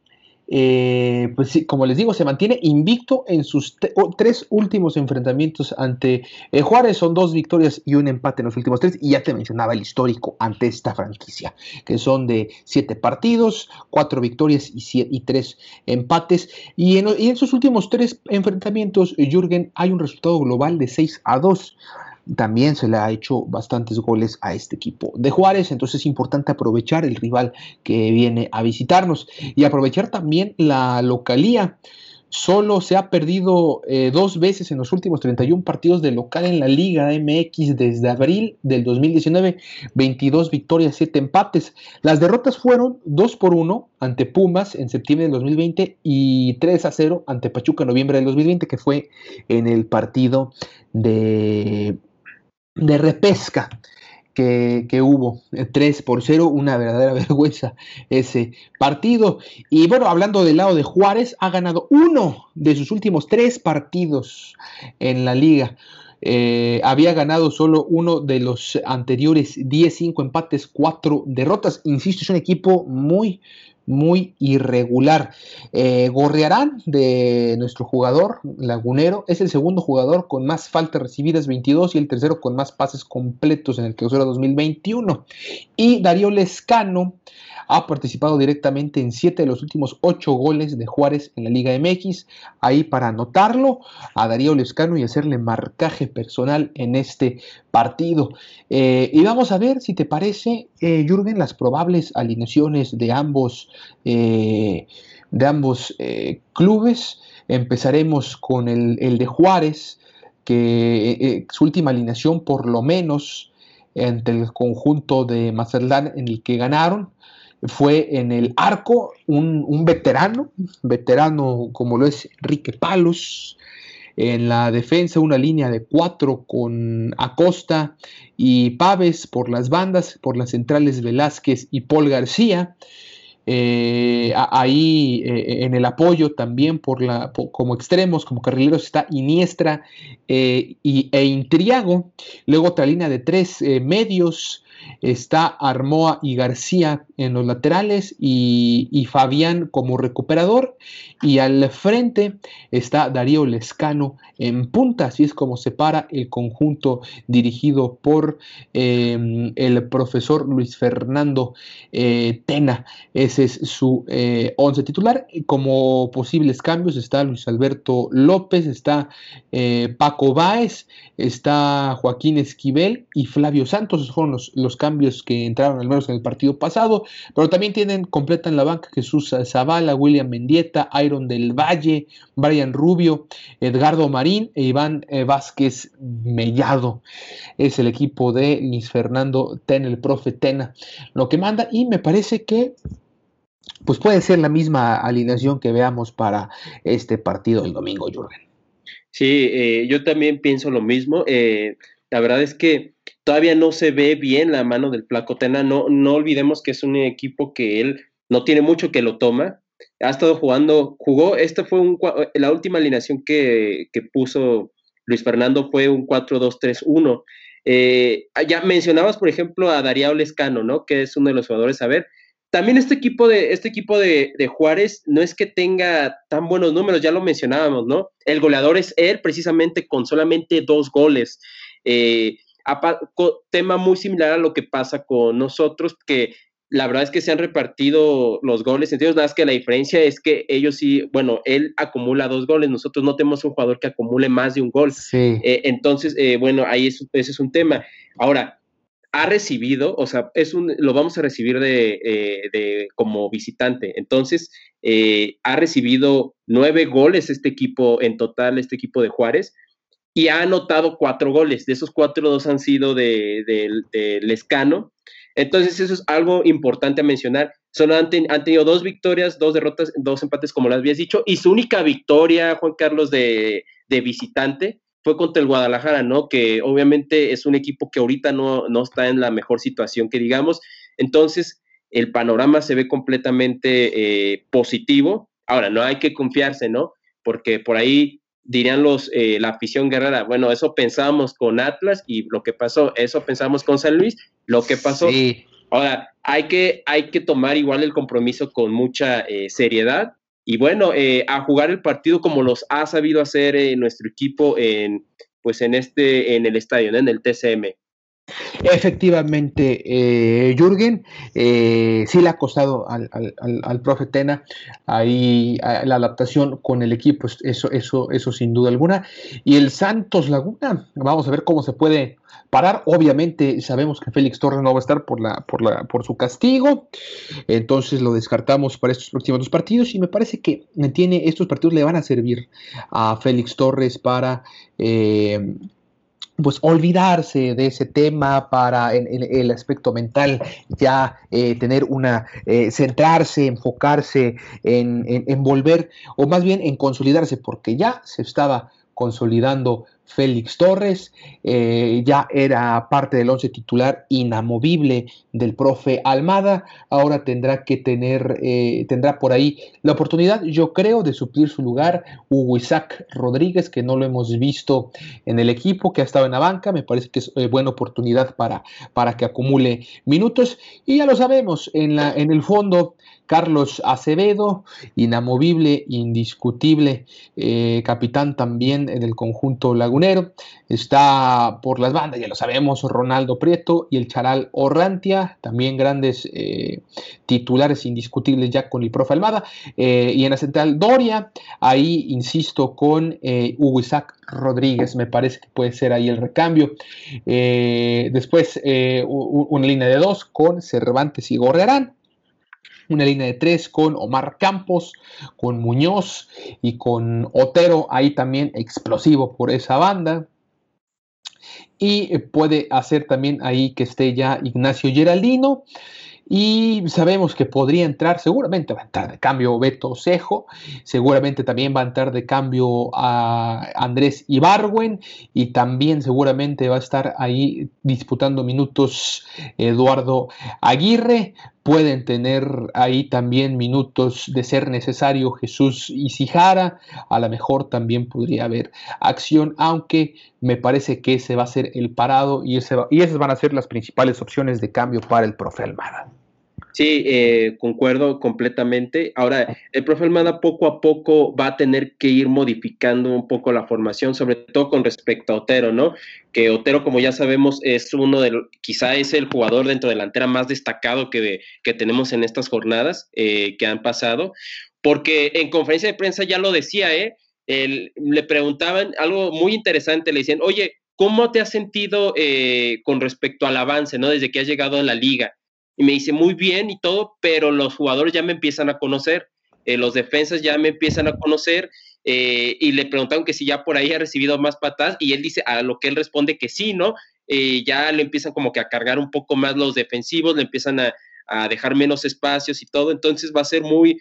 eh, pues como les digo, se mantiene invicto en sus tres últimos enfrentamientos ante eh, Juárez. Son dos victorias y un empate en los últimos tres. Y ya te mencionaba el histórico ante esta franquicia, que son de siete partidos, cuatro victorias y, tres empates. Y en, y en sus últimos tres enfrentamientos, Jürgen, hay un resultado global de 6 a 2 también se le ha hecho bastantes goles a este equipo de Juárez, entonces es importante aprovechar el rival que viene a visitarnos y aprovechar también la localía. Solo se ha perdido eh, dos veces en los últimos 31 partidos de local en la Liga MX desde abril del 2019, 22 victorias, 7 empates. Las derrotas fueron 2 por 1 ante Pumas en septiembre del 2020 y 3 a 0 ante Pachuca en noviembre del 2020, que fue en el partido de de repesca que, hubo, 3 por 0, una verdadera vergüenza ese partido. Y bueno, hablando del lado de Juárez, ha ganado uno de sus últimos tres partidos en la liga. Eh, había ganado solo uno de los anteriores 10, 5 empates, 4 derrotas. Insisto, es un equipo muy, muy irregular. Eh, Gorrearán, de nuestro jugador lagunero, es el segundo jugador con más faltas recibidas, 22, y el tercero con más pases completos en el clausura 2021. Y Darío Lescano ha participado directamente en siete de los últimos ocho goles de Juárez en la Liga MX. Ahí para anotarlo a Darío Lescano y hacerle marcaje personal en este partido. Eh, y vamos a ver si te parece, eh, Jürgen, las probables alineaciones de ambos, eh, de ambos clubes. Empezaremos con el, el de Juárez, que su última alineación por lo menos entre el conjunto de Mazatlán en el que ganaron fue en el arco un, veterano, veterano como lo es Enrique Palos, en la defensa una línea de cuatro con Acosta y Paves por las bandas, por las centrales Velázquez y Paul García. Eh, ahí eh, en el apoyo también por la, como extremos, como carrileros está Iniestra eh, y, e Intriago. Luego otra línea de tres medios está Armoa y García en los laterales y, Fabián como recuperador. Y al frente está Darío Lescano en punta, así es como se para el conjunto dirigido por em, el profesor Luis Fernando eh, Tena, ese es su eh, once titular, como posibles cambios está Luis Alberto López, está eh, Paco Báez, está Joaquín Esquivel y Flavio Santos, esos fueron los, los cambios que entraron al menos en el partido pasado, pero también tienen, completa en la banca Jesús Zavala, William Mendieta, Iron del Valle, Brian Rubio, Edgardo Marín e Iván eh, Vázquez Mellado. Es el equipo de Luis Fernando Ten, el profe Tena, lo que manda y me parece que pues puede ser la misma alineación que veamos para este partido del domingo, Jürgen. Sí, eh, yo también pienso lo mismo. Eh, la verdad es que todavía no se ve bien la mano del Placotena. No, no olvidemos que es un equipo que él no tiene mucho que lo toma. Ha estado jugando, jugó, esta fue un, la última alineación que, puso Luis Fernando fue un 4-2-3-1. Eh, ya mencionabas, por ejemplo, a Darío Lescano, ¿no? Que es uno de los jugadores. A ver, también este equipo de, este equipo de, Juárez no es que tenga tan buenos números, ya lo mencionábamos, ¿no? El goleador es él, precisamente con solamente dos goles. Eh, tema muy similar a lo que pasa con nosotros, que la verdad es que se han repartido los goles, entiendo nada más que la diferencia es que ellos sí, bueno, él acumula dos goles, nosotros no tenemos un jugador que acumule más de un gol. Eh, entonces, eh, bueno, ahí ese es un tema. Ahora, ha recibido, o sea, es un, lo vamos a recibir de, eh, como visitante. Entonces, ha recibido nueve goles este equipo en total, este equipo de Juárez y ha anotado cuatro goles. De esos cuatro, dos han sido de, Lescano. Entonces, eso es algo importante a mencionar. Solo han, tenido dos victorias, dos derrotas, dos empates, como lo habías dicho. Y su única victoria, Juan Carlos, de, visitante fue contra el Guadalajara, ¿no? Que obviamente es un equipo que ahorita no, no está en la mejor situación que digamos. Entonces, el panorama se ve completamente eh, positivo. Ahora, no hay que confiarse, ¿no? Porque por ahí dirían los, eh, la afición guerrera, bueno, eso pensábamos con Atlas y lo que pasó, eso pensamos con San Luis, lo que pasó. Ahora, hay que, hay que tomar igual el compromiso con mucha eh, seriedad y bueno, eh, a jugar el partido como los ha sabido hacer nuestro equipo en, pues en este, en el estadio, en el TCM. Efectivamente, eh, Jürgen, eh, sí le ha costado al, al, profe Tena ahí la adaptación con el equipo, eso, eso, eso sin duda alguna. Y el Santos Laguna, vamos a ver cómo se puede parar. Obviamente sabemos que Félix Torres no va a estar por, la, por, la, por su castigo, entonces lo descartamos para estos próximos dos partidos y me parece que tiene, estos partidos le van a servir a Félix Torres para... Eh, pues olvidarse de ese tema para en, el aspecto mental ya eh, tener una eh, centrarse enfocarse en, en, volver o más bien en consolidarse porque ya se estaba consolidando Félix Torres, eh, ya era parte del once titular inamovible del profe Almada, ahora tendrá que tener, eh, tendrá por ahí la oportunidad, yo creo, de suplir su lugar Hugo Isaac Rodríguez, que no lo hemos visto en el equipo, que ha estado en la banca, me parece que es eh, buena oportunidad para, para que acumule minutos, y ya lo sabemos, en, la, en el fondo Carlos Acevedo, inamovible, indiscutible, capitán también en el conjunto Está por las bandas, ya lo sabemos, Ronaldo Prieto y el Charal Orrantia, también grandes eh, titulares indiscutibles ya con el profe Almada. Eh, y en la central Doria, ahí insisto con Hugo Isaac Rodríguez, me parece que puede ser ahí el recambio. después una línea de dos con Cervantes y Gorrearán una línea de tres con Omar Campos, con Muñoz y con Otero, ahí también explosivo por esa banda. Y puede hacer también ahí que esté ya Ignacio Geraldino. Y sabemos que podría entrar, seguramente va a entrar de cambio Beto Cejo, seguramente también va a entrar de cambio a Andrés Ibarwen y también seguramente va a estar ahí disputando minutos Eduardo Aguirre. Pueden tener ahí también minutos de ser necesario Jesús y Sijara. A lo mejor también podría haber acción, aunque me parece que ese va a ser el parado y, ese y esas van a ser las principales opciones de cambio para el profe Almada. Sí, eh, concuerdo completamente. Ahora, el profe Almada poco a poco va a tener que ir modificando un poco la formación, sobre todo con respecto a Otero, ¿no? Que Otero, como ya sabemos, es uno de, quizá es el jugador dentro de la delantera más destacado que, que tenemos en estas jornadas eh, que han pasado, porque en conferencia de prensa ya lo decía, ¿eh? le preguntaban algo muy interesante, le decían, oye, ¿cómo te has sentido eh, con respecto al avance, ¿no? Desde que has llegado a la liga y me dice muy bien y todo, pero los jugadores ya me empiezan a conocer, eh, los defensas ya me empiezan a conocer eh, y le preguntaron que si ya por ahí ha recibido más patas y él dice a lo que él responde que sí, ¿no? Eh, ya le empiezan como que a cargar un poco más los defensivos, le empiezan a, a dejar menos espacios y todo, entonces va a ser muy,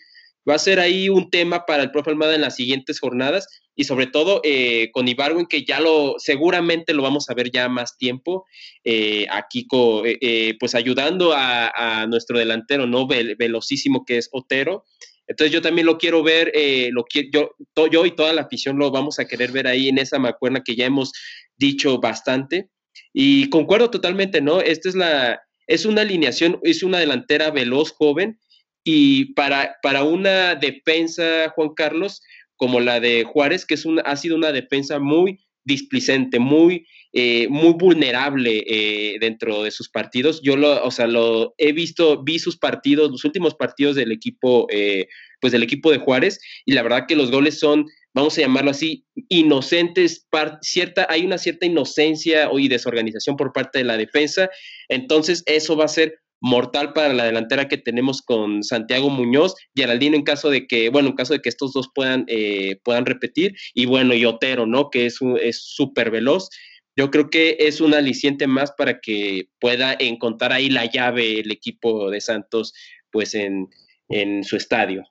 va a ser ahí un tema para el profe Almada en las siguientes jornadas y sobre todo eh, con Ibarwen que ya lo seguramente lo vamos a ver ya más tiempo eh, aquí eh, pues ayudando a, nuestro delantero no velocísimo que es Otero. Entonces yo también lo quiero ver lo yo, yo y toda la afición lo vamos a querer ver ahí en esa macuerna que ya hemos dicho bastante. Y concuerdo totalmente no esta es la es una alineación es una delantera veloz joven y para, para una defensa, Juan Carlos, como la de Juárez, que es una, ha sido una defensa muy displicente, muy, eh, muy vulnerable eh, dentro de sus partidos. Yo lo, o sea, lo he visto, vi sus partidos, los últimos partidos del equipo, eh, pues del equipo de Juárez, y la verdad que los goles son, vamos a llamarlo así, inocentes, cierta, hay una cierta inocencia y desorganización por parte de la defensa. Entonces, eso va a ser mortal para la delantera que tenemos con Santiago Muñoz, Geraldino en caso de que, bueno, en caso de que estos dos puedan, eh, puedan repetir, y bueno, y Otero, ¿no? Que es súper veloz. Yo creo que es un aliciente más para que pueda encontrar ahí la llave el equipo de Santos, pues en, en su estadio.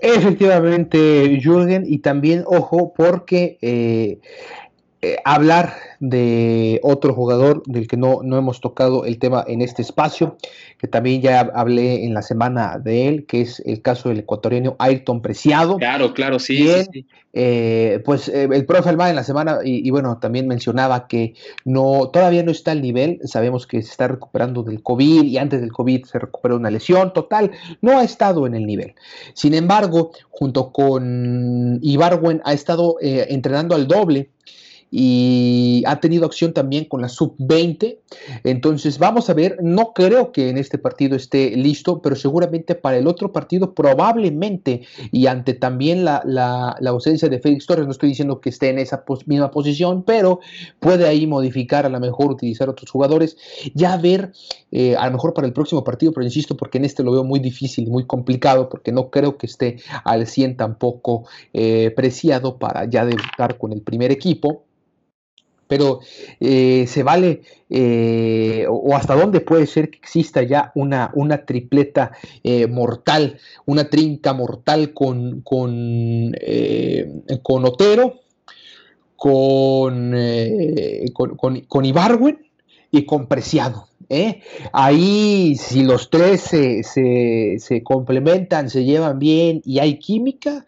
Efectivamente, Jürgen, y también, ojo, porque eh, eh, hablar de otro jugador del que no, no hemos tocado el tema en este espacio, que también ya hablé en la semana de él, que es el caso del ecuatoriano Ayrton Preciado. Claro, claro, sí. Eh, pues eh, el profe Almada en la semana, y, bueno, también mencionaba que no, todavía no está al nivel, sabemos que se está recuperando del COVID y antes del COVID se recuperó una lesión, total, no ha estado en el nivel. Sin embargo, junto con Ibarwen ha estado entrenando al doble y ha tenido acción también con la sub-20. Entonces vamos a ver, no creo que en este partido esté listo, pero seguramente para el otro partido probablemente y ante también la, ausencia de Félix Torres, no estoy diciendo que esté en esa misma posición, pero puede ahí modificar, a lo mejor utilizar otros jugadores, ya ver eh, a lo mejor para el próximo partido, pero insisto porque en este lo veo muy difícil, muy complicado, porque no creo que esté al 100 tampoco eh, preciado para ya debutar con el primer equipo pero eh, se vale eh, o hasta dónde puede ser que exista ya una, una tripleta eh, mortal, una trinca mortal con, con, con Otero, con, eh, con, con, Ibarwen y con Preciado. ¿Eh? Ahí, si los tres se, se, complementan, se llevan bien y hay química,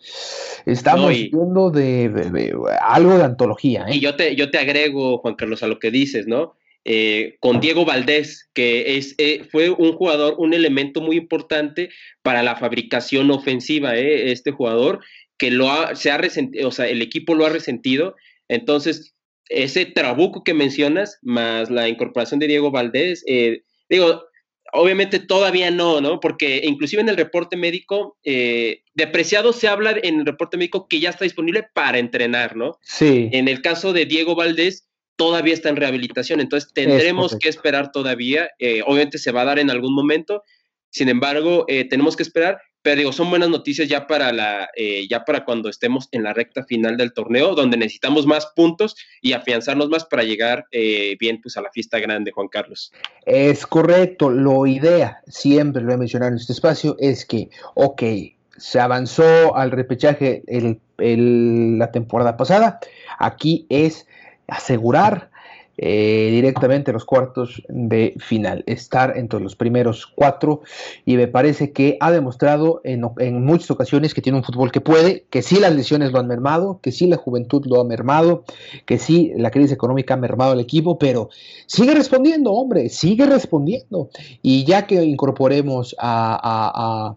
estamos viendo de, algo de antología. ¿eh? Y yo te, yo te agrego, Juan Carlos, a lo que dices, ¿no? Eh, con Diego Valdés, que es, eh, fue un jugador, un elemento muy importante para la fabricación ofensiva, este jugador, que lo ha, se ha resentido, o sea, el equipo lo ha resentido. Entonces, ese trabuco que mencionas, más la incorporación de Diego Valdés, digo, obviamente todavía no, ¿no? Porque inclusive en el reporte médico, eh, depreciado se habla en el reporte médico que ya está disponible para entrenar, ¿no? Sí. En el caso de Diego Valdés, todavía está en rehabilitación, entonces tendremos que esperar todavía, eh, obviamente se va a dar en algún momento, sin embargo, eh, tenemos que esperar, pero digo, son buenas noticias ya para, la, eh, ya para cuando estemos en la recta final del torneo, donde necesitamos más puntos y afianzarnos más para llegar bien pues, a la fiesta grande, Juan Carlos. Es correcto, lo idea, siempre lo he mencionado en este espacio, es que, ok, se avanzó al repechaje la temporada pasada, aquí es asegurar eh, directamente los cuartos de final, estar entre los primeros cuatro y me parece que ha demostrado en, muchas ocasiones que tiene un fútbol que puede, que sí las lesiones lo han mermado, que sí la juventud lo ha mermado, que sí la crisis económica ha mermado al equipo, pero sigue respondiendo, hombre, sigue respondiendo. Y ya que incorporemos a a,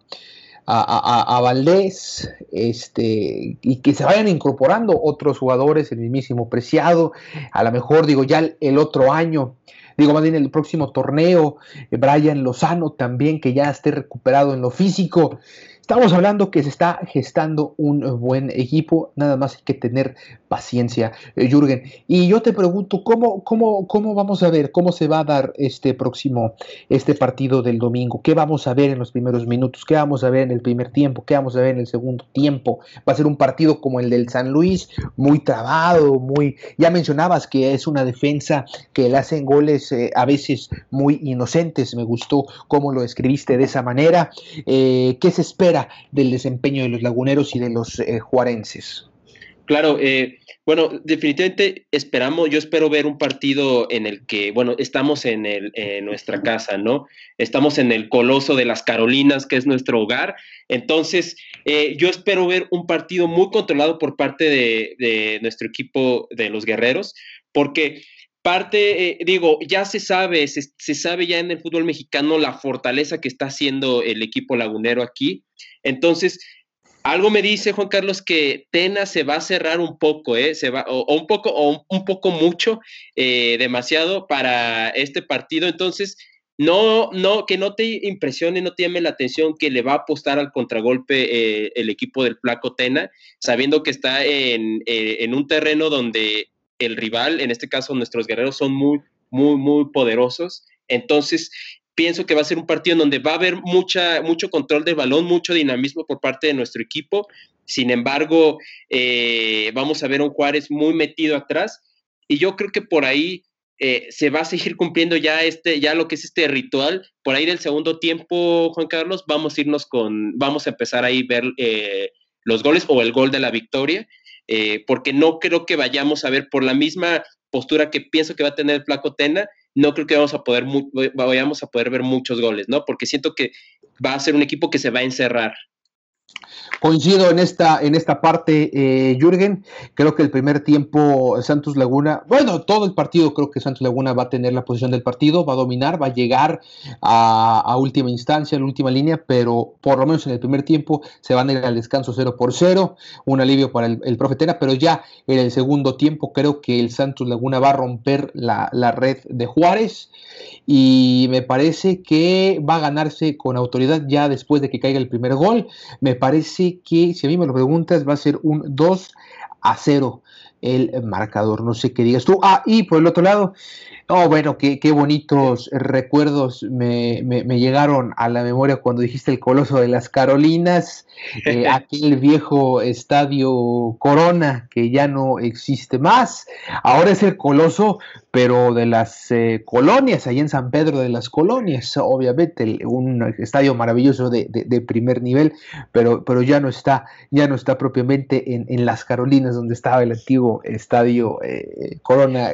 Valdés, este, y que se vayan incorporando otros jugadores, el mismísimo Preciado, a lo mejor digo ya el, otro año, digo más bien el próximo torneo, Brian Lozano también, que ya esté recuperado en lo físico, Estamos hablando que se está gestando un buen equipo, nada más hay que tener paciencia, eh, Jürgen. Y yo te pregunto, ¿cómo, cómo, ¿cómo vamos a ver, cómo se va a dar este próximo, este partido del domingo? ¿Qué vamos a ver en los primeros minutos? ¿Qué vamos a ver en el primer tiempo? ¿Qué vamos a ver en el segundo tiempo? Va a ser un partido como el del San Luis, muy trabado, muy... Ya mencionabas que es una defensa que le hacen goles eh, a veces muy inocentes, me gustó cómo lo escribiste de esa manera. Eh, ¿Qué se espera? Del desempeño de los laguneros y de los eh, juarenses? Claro, eh, bueno, definitivamente esperamos, yo espero ver un partido en el que, bueno, estamos en, el, nuestra casa, ¿no? Estamos en el Coloso de las Carolinas, que es nuestro hogar. Entonces, eh, yo espero ver un partido muy controlado por parte de, nuestro equipo de los guerreros, porque parte, digo, ya se sabe, se, se, sabe ya en el fútbol mexicano la fortaleza que está haciendo el equipo lagunero aquí. Entonces, algo me dice Juan Carlos que Tena se va a cerrar un poco, ¿eh? Se va, o, un poco, o un, poco mucho, eh, demasiado para este partido. Entonces, no, no, que no te impresione, no te llame la atención que le va a apostar al contragolpe eh, el equipo del Flaco Tena, sabiendo que está en, eh, en un terreno donde el rival, en este caso nuestros guerreros, son muy, muy, muy poderosos. Entonces, pienso que va a ser un partido donde va a haber mucha, mucho control del balón, mucho dinamismo por parte de nuestro equipo. Sin embargo, eh, vamos a ver un Juárez muy metido atrás y yo creo que por ahí eh, se va a seguir cumpliendo ya este, ya lo que es este ritual. Por ahí del segundo tiempo, Juan Carlos, vamos a irnos con, vamos a empezar ahí ver eh, los goles o el gol de la victoria, porque no creo que vayamos a ver por la misma postura que pienso que va a tener Flaco Tena, no creo que vamos a poder vayamos a poder ver muchos goles, ¿no? Porque siento que va a ser un equipo que se va a encerrar. Coincido en esta, en esta parte, eh, Jürgen. Creo que el primer tiempo Santos Laguna, bueno, todo el partido creo que Santos Laguna va a tener la posición del partido, va a dominar, va a llegar a, última instancia, a la última línea, pero por lo menos en el primer tiempo se van a ir al descanso 0 por 0, un alivio para el, el profe Tena, pero ya en el segundo tiempo creo que el Santos Laguna va a romper la, la red de Juárez y me parece que va a ganarse con autoridad ya después de que caiga el primer gol. Me parece que, si a mí me lo preguntas, va a ser un 2 a 0 el marcador. No sé qué digas tú. Ah, y por el otro lado, oh, bueno, qué, qué bonitos recuerdos me, me, llegaron a la memoria cuando dijiste el Coloso de las Carolinas, eh, aquel viejo estadio Corona que ya no existe más. Ahora es el Coloso pero de las eh, colonias, ahí en San Pedro de las Colonias, obviamente, un estadio maravilloso de, primer nivel, pero, pero ya no está, ya no está propiamente en, las Carolinas, donde estaba el antiguo estadio eh, Corona.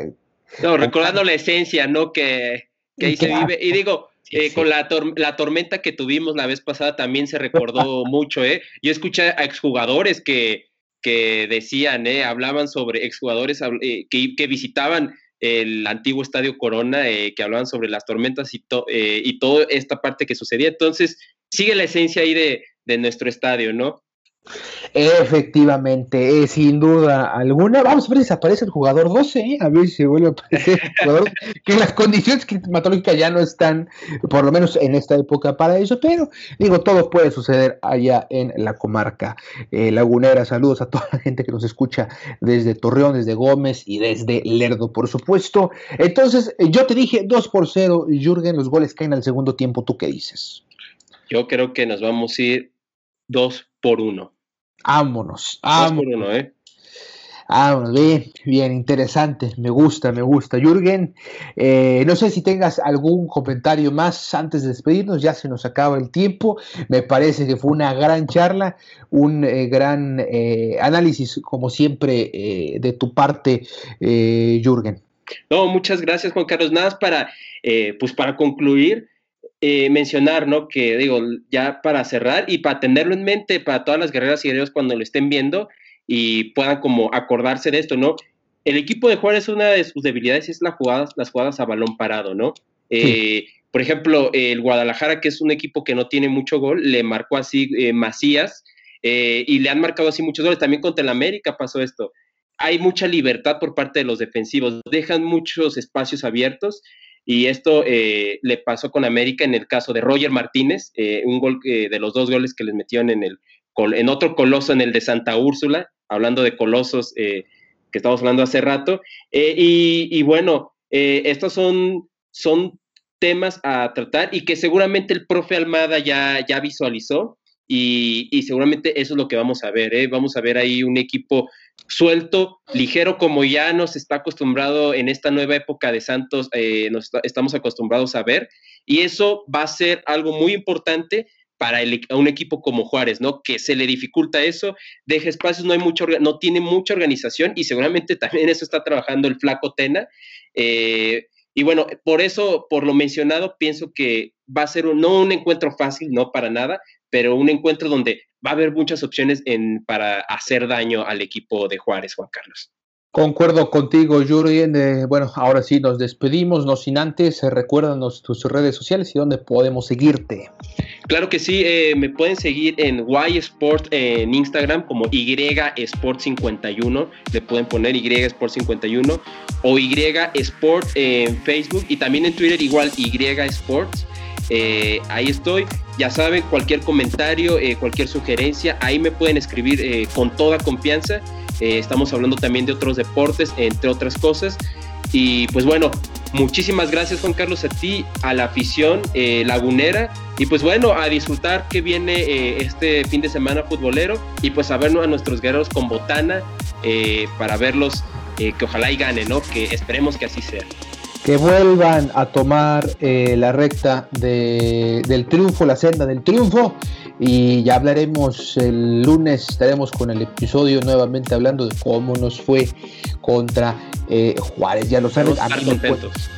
No, recordando la esencia, ¿no? Que, que ahí se vive. Y digo, eh, con la, la, tormenta que tuvimos la vez pasada también se recordó mucho, ¿eh? Yo escuché a exjugadores que, que decían, ¿eh? Hablaban sobre exjugadores eh, que, que visitaban el antiguo Estadio Corona, eh, que hablaban sobre las tormentas y, eh, y toda esta parte que sucedía. Entonces, sigue la esencia ahí de, de nuestro estadio, ¿no? Efectivamente, eh, sin duda alguna. Vamos a ver si aparece el jugador 12, ¿eh? a ver si vuelve a aparecer el jugador. que las condiciones climatológicas ya no están, por lo menos en esta época, para eso, pero digo, todo puede suceder allá en la comarca eh, lagunera. Saludos a toda la gente que nos escucha desde Torreón, desde Gómez y desde Lerdo, por supuesto. Entonces, yo te dije 2 por 0, Jürgen, los goles caen al segundo tiempo. ¿Tú qué dices? Yo creo que nos vamos a ir 2 por 1. Vámonos. Vámonos. ¿eh? Vámonos, bien, bien, interesante, me gusta, me gusta. Jürgen, eh, no sé si tengas algún comentario más antes de despedirnos, ya se nos acaba el tiempo, me parece que fue una gran charla, un eh, gran eh, análisis, como siempre, de tu parte, Jürgen. No, muchas gracias, Juan Carlos. Nada para, pues para concluir, eh, mencionar, ¿no? Que digo, ya para cerrar y para tenerlo en mente para todas las guerreras y guerreros cuando lo estén viendo y puedan como acordarse de esto, ¿no? El equipo de Juárez, una de sus debilidades es las jugadas, las jugadas a balón parado, ¿no? Eh, por ejemplo, el Guadalajara, que es un equipo que no tiene mucho gol, le marcó así eh, Macías y le han marcado así muchos goles. También contra el América pasó esto. Hay mucha libertad por parte de los defensivos, dejan muchos espacios abiertos y esto eh, le pasó con América en el caso de Roger Martínez, eh, un gol de los dos goles que les metieron en, el, en otro coloso, en el de Santa Úrsula, hablando de colosos eh, que estamos hablando hace rato. Y, bueno, estos son, son temas a tratar y que seguramente el profe Almada ya, ya visualizó y, seguramente eso es lo que vamos a ver. ¿eh? Vamos a ver ahí un equipo suelto, ligero, como ya nos está acostumbrado en esta nueva época de Santos, eh, nos estamos acostumbrados a ver. Y eso va a ser algo muy importante para un equipo como Juárez, ¿no? Que se le dificulta eso, deja espacios, no hay mucho, no tiene mucha organización y seguramente también eso está trabajando el flaco Tena. Eh, y bueno, por eso, por lo mencionado, pienso que va a ser no un encuentro fácil, no para nada, pero un encuentro donde va a haber muchas opciones en, para hacer daño al equipo de Juárez, Juan Carlos. Concuerdo contigo, Jurgen. Eh, bueno, ahora sí nos despedimos, no sin antes, eh, recuérdanos tus redes sociales y dónde podemos seguirte. Claro que sí, eh, me pueden seguir en Y Sport en Instagram como Y Sport 51, le pueden poner Y Sport 51 o Y Sport en Facebook y también en Twitter igual Y Sports. Eh, ahí estoy. Ya saben, cualquier comentario, eh, cualquier sugerencia, ahí me pueden escribir eh, con toda confianza. estamos hablando también de otros deportes, entre otras cosas. Y pues bueno, muchísimas gracias Juan Carlos a ti, a la afición lagunera. Y pues bueno, a disfrutar que viene este fin de semana futbolero. Y pues a vernos a nuestros guerreros con botana para verlos que ojalá y gane, ¿no? Que esperemos que así sea que vuelvan a tomar eh, la recta del triunfo, la senda del triunfo. Y ya hablaremos el lunes, estaremos con el episodio nuevamente hablando de cómo nos fue contra eh, Juárez. Ya lo saben, a mí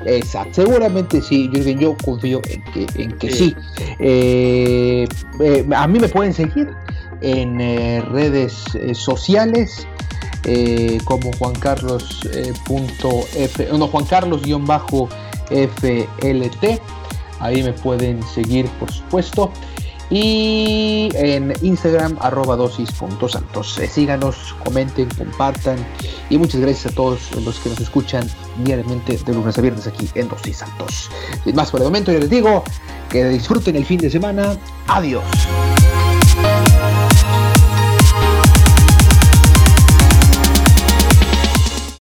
Exacto, seguramente sí, yo confío en que, en que sí. Eh, a mí me pueden seguir en redes sociales. Eh, como Juan Carlos eh, punto F, no, Juan Carlos guion bajo FLT. Ahí me pueden seguir, por supuesto. Y en Instagram, arroba dosis.santos. Eh, síganos, comenten, compartan. Y muchas gracias a todos los que nos escuchan diariamente de lunes a viernes aquí en Dosis Santos. Sin más por el momento, yo les digo que disfruten el fin de semana. Adiós.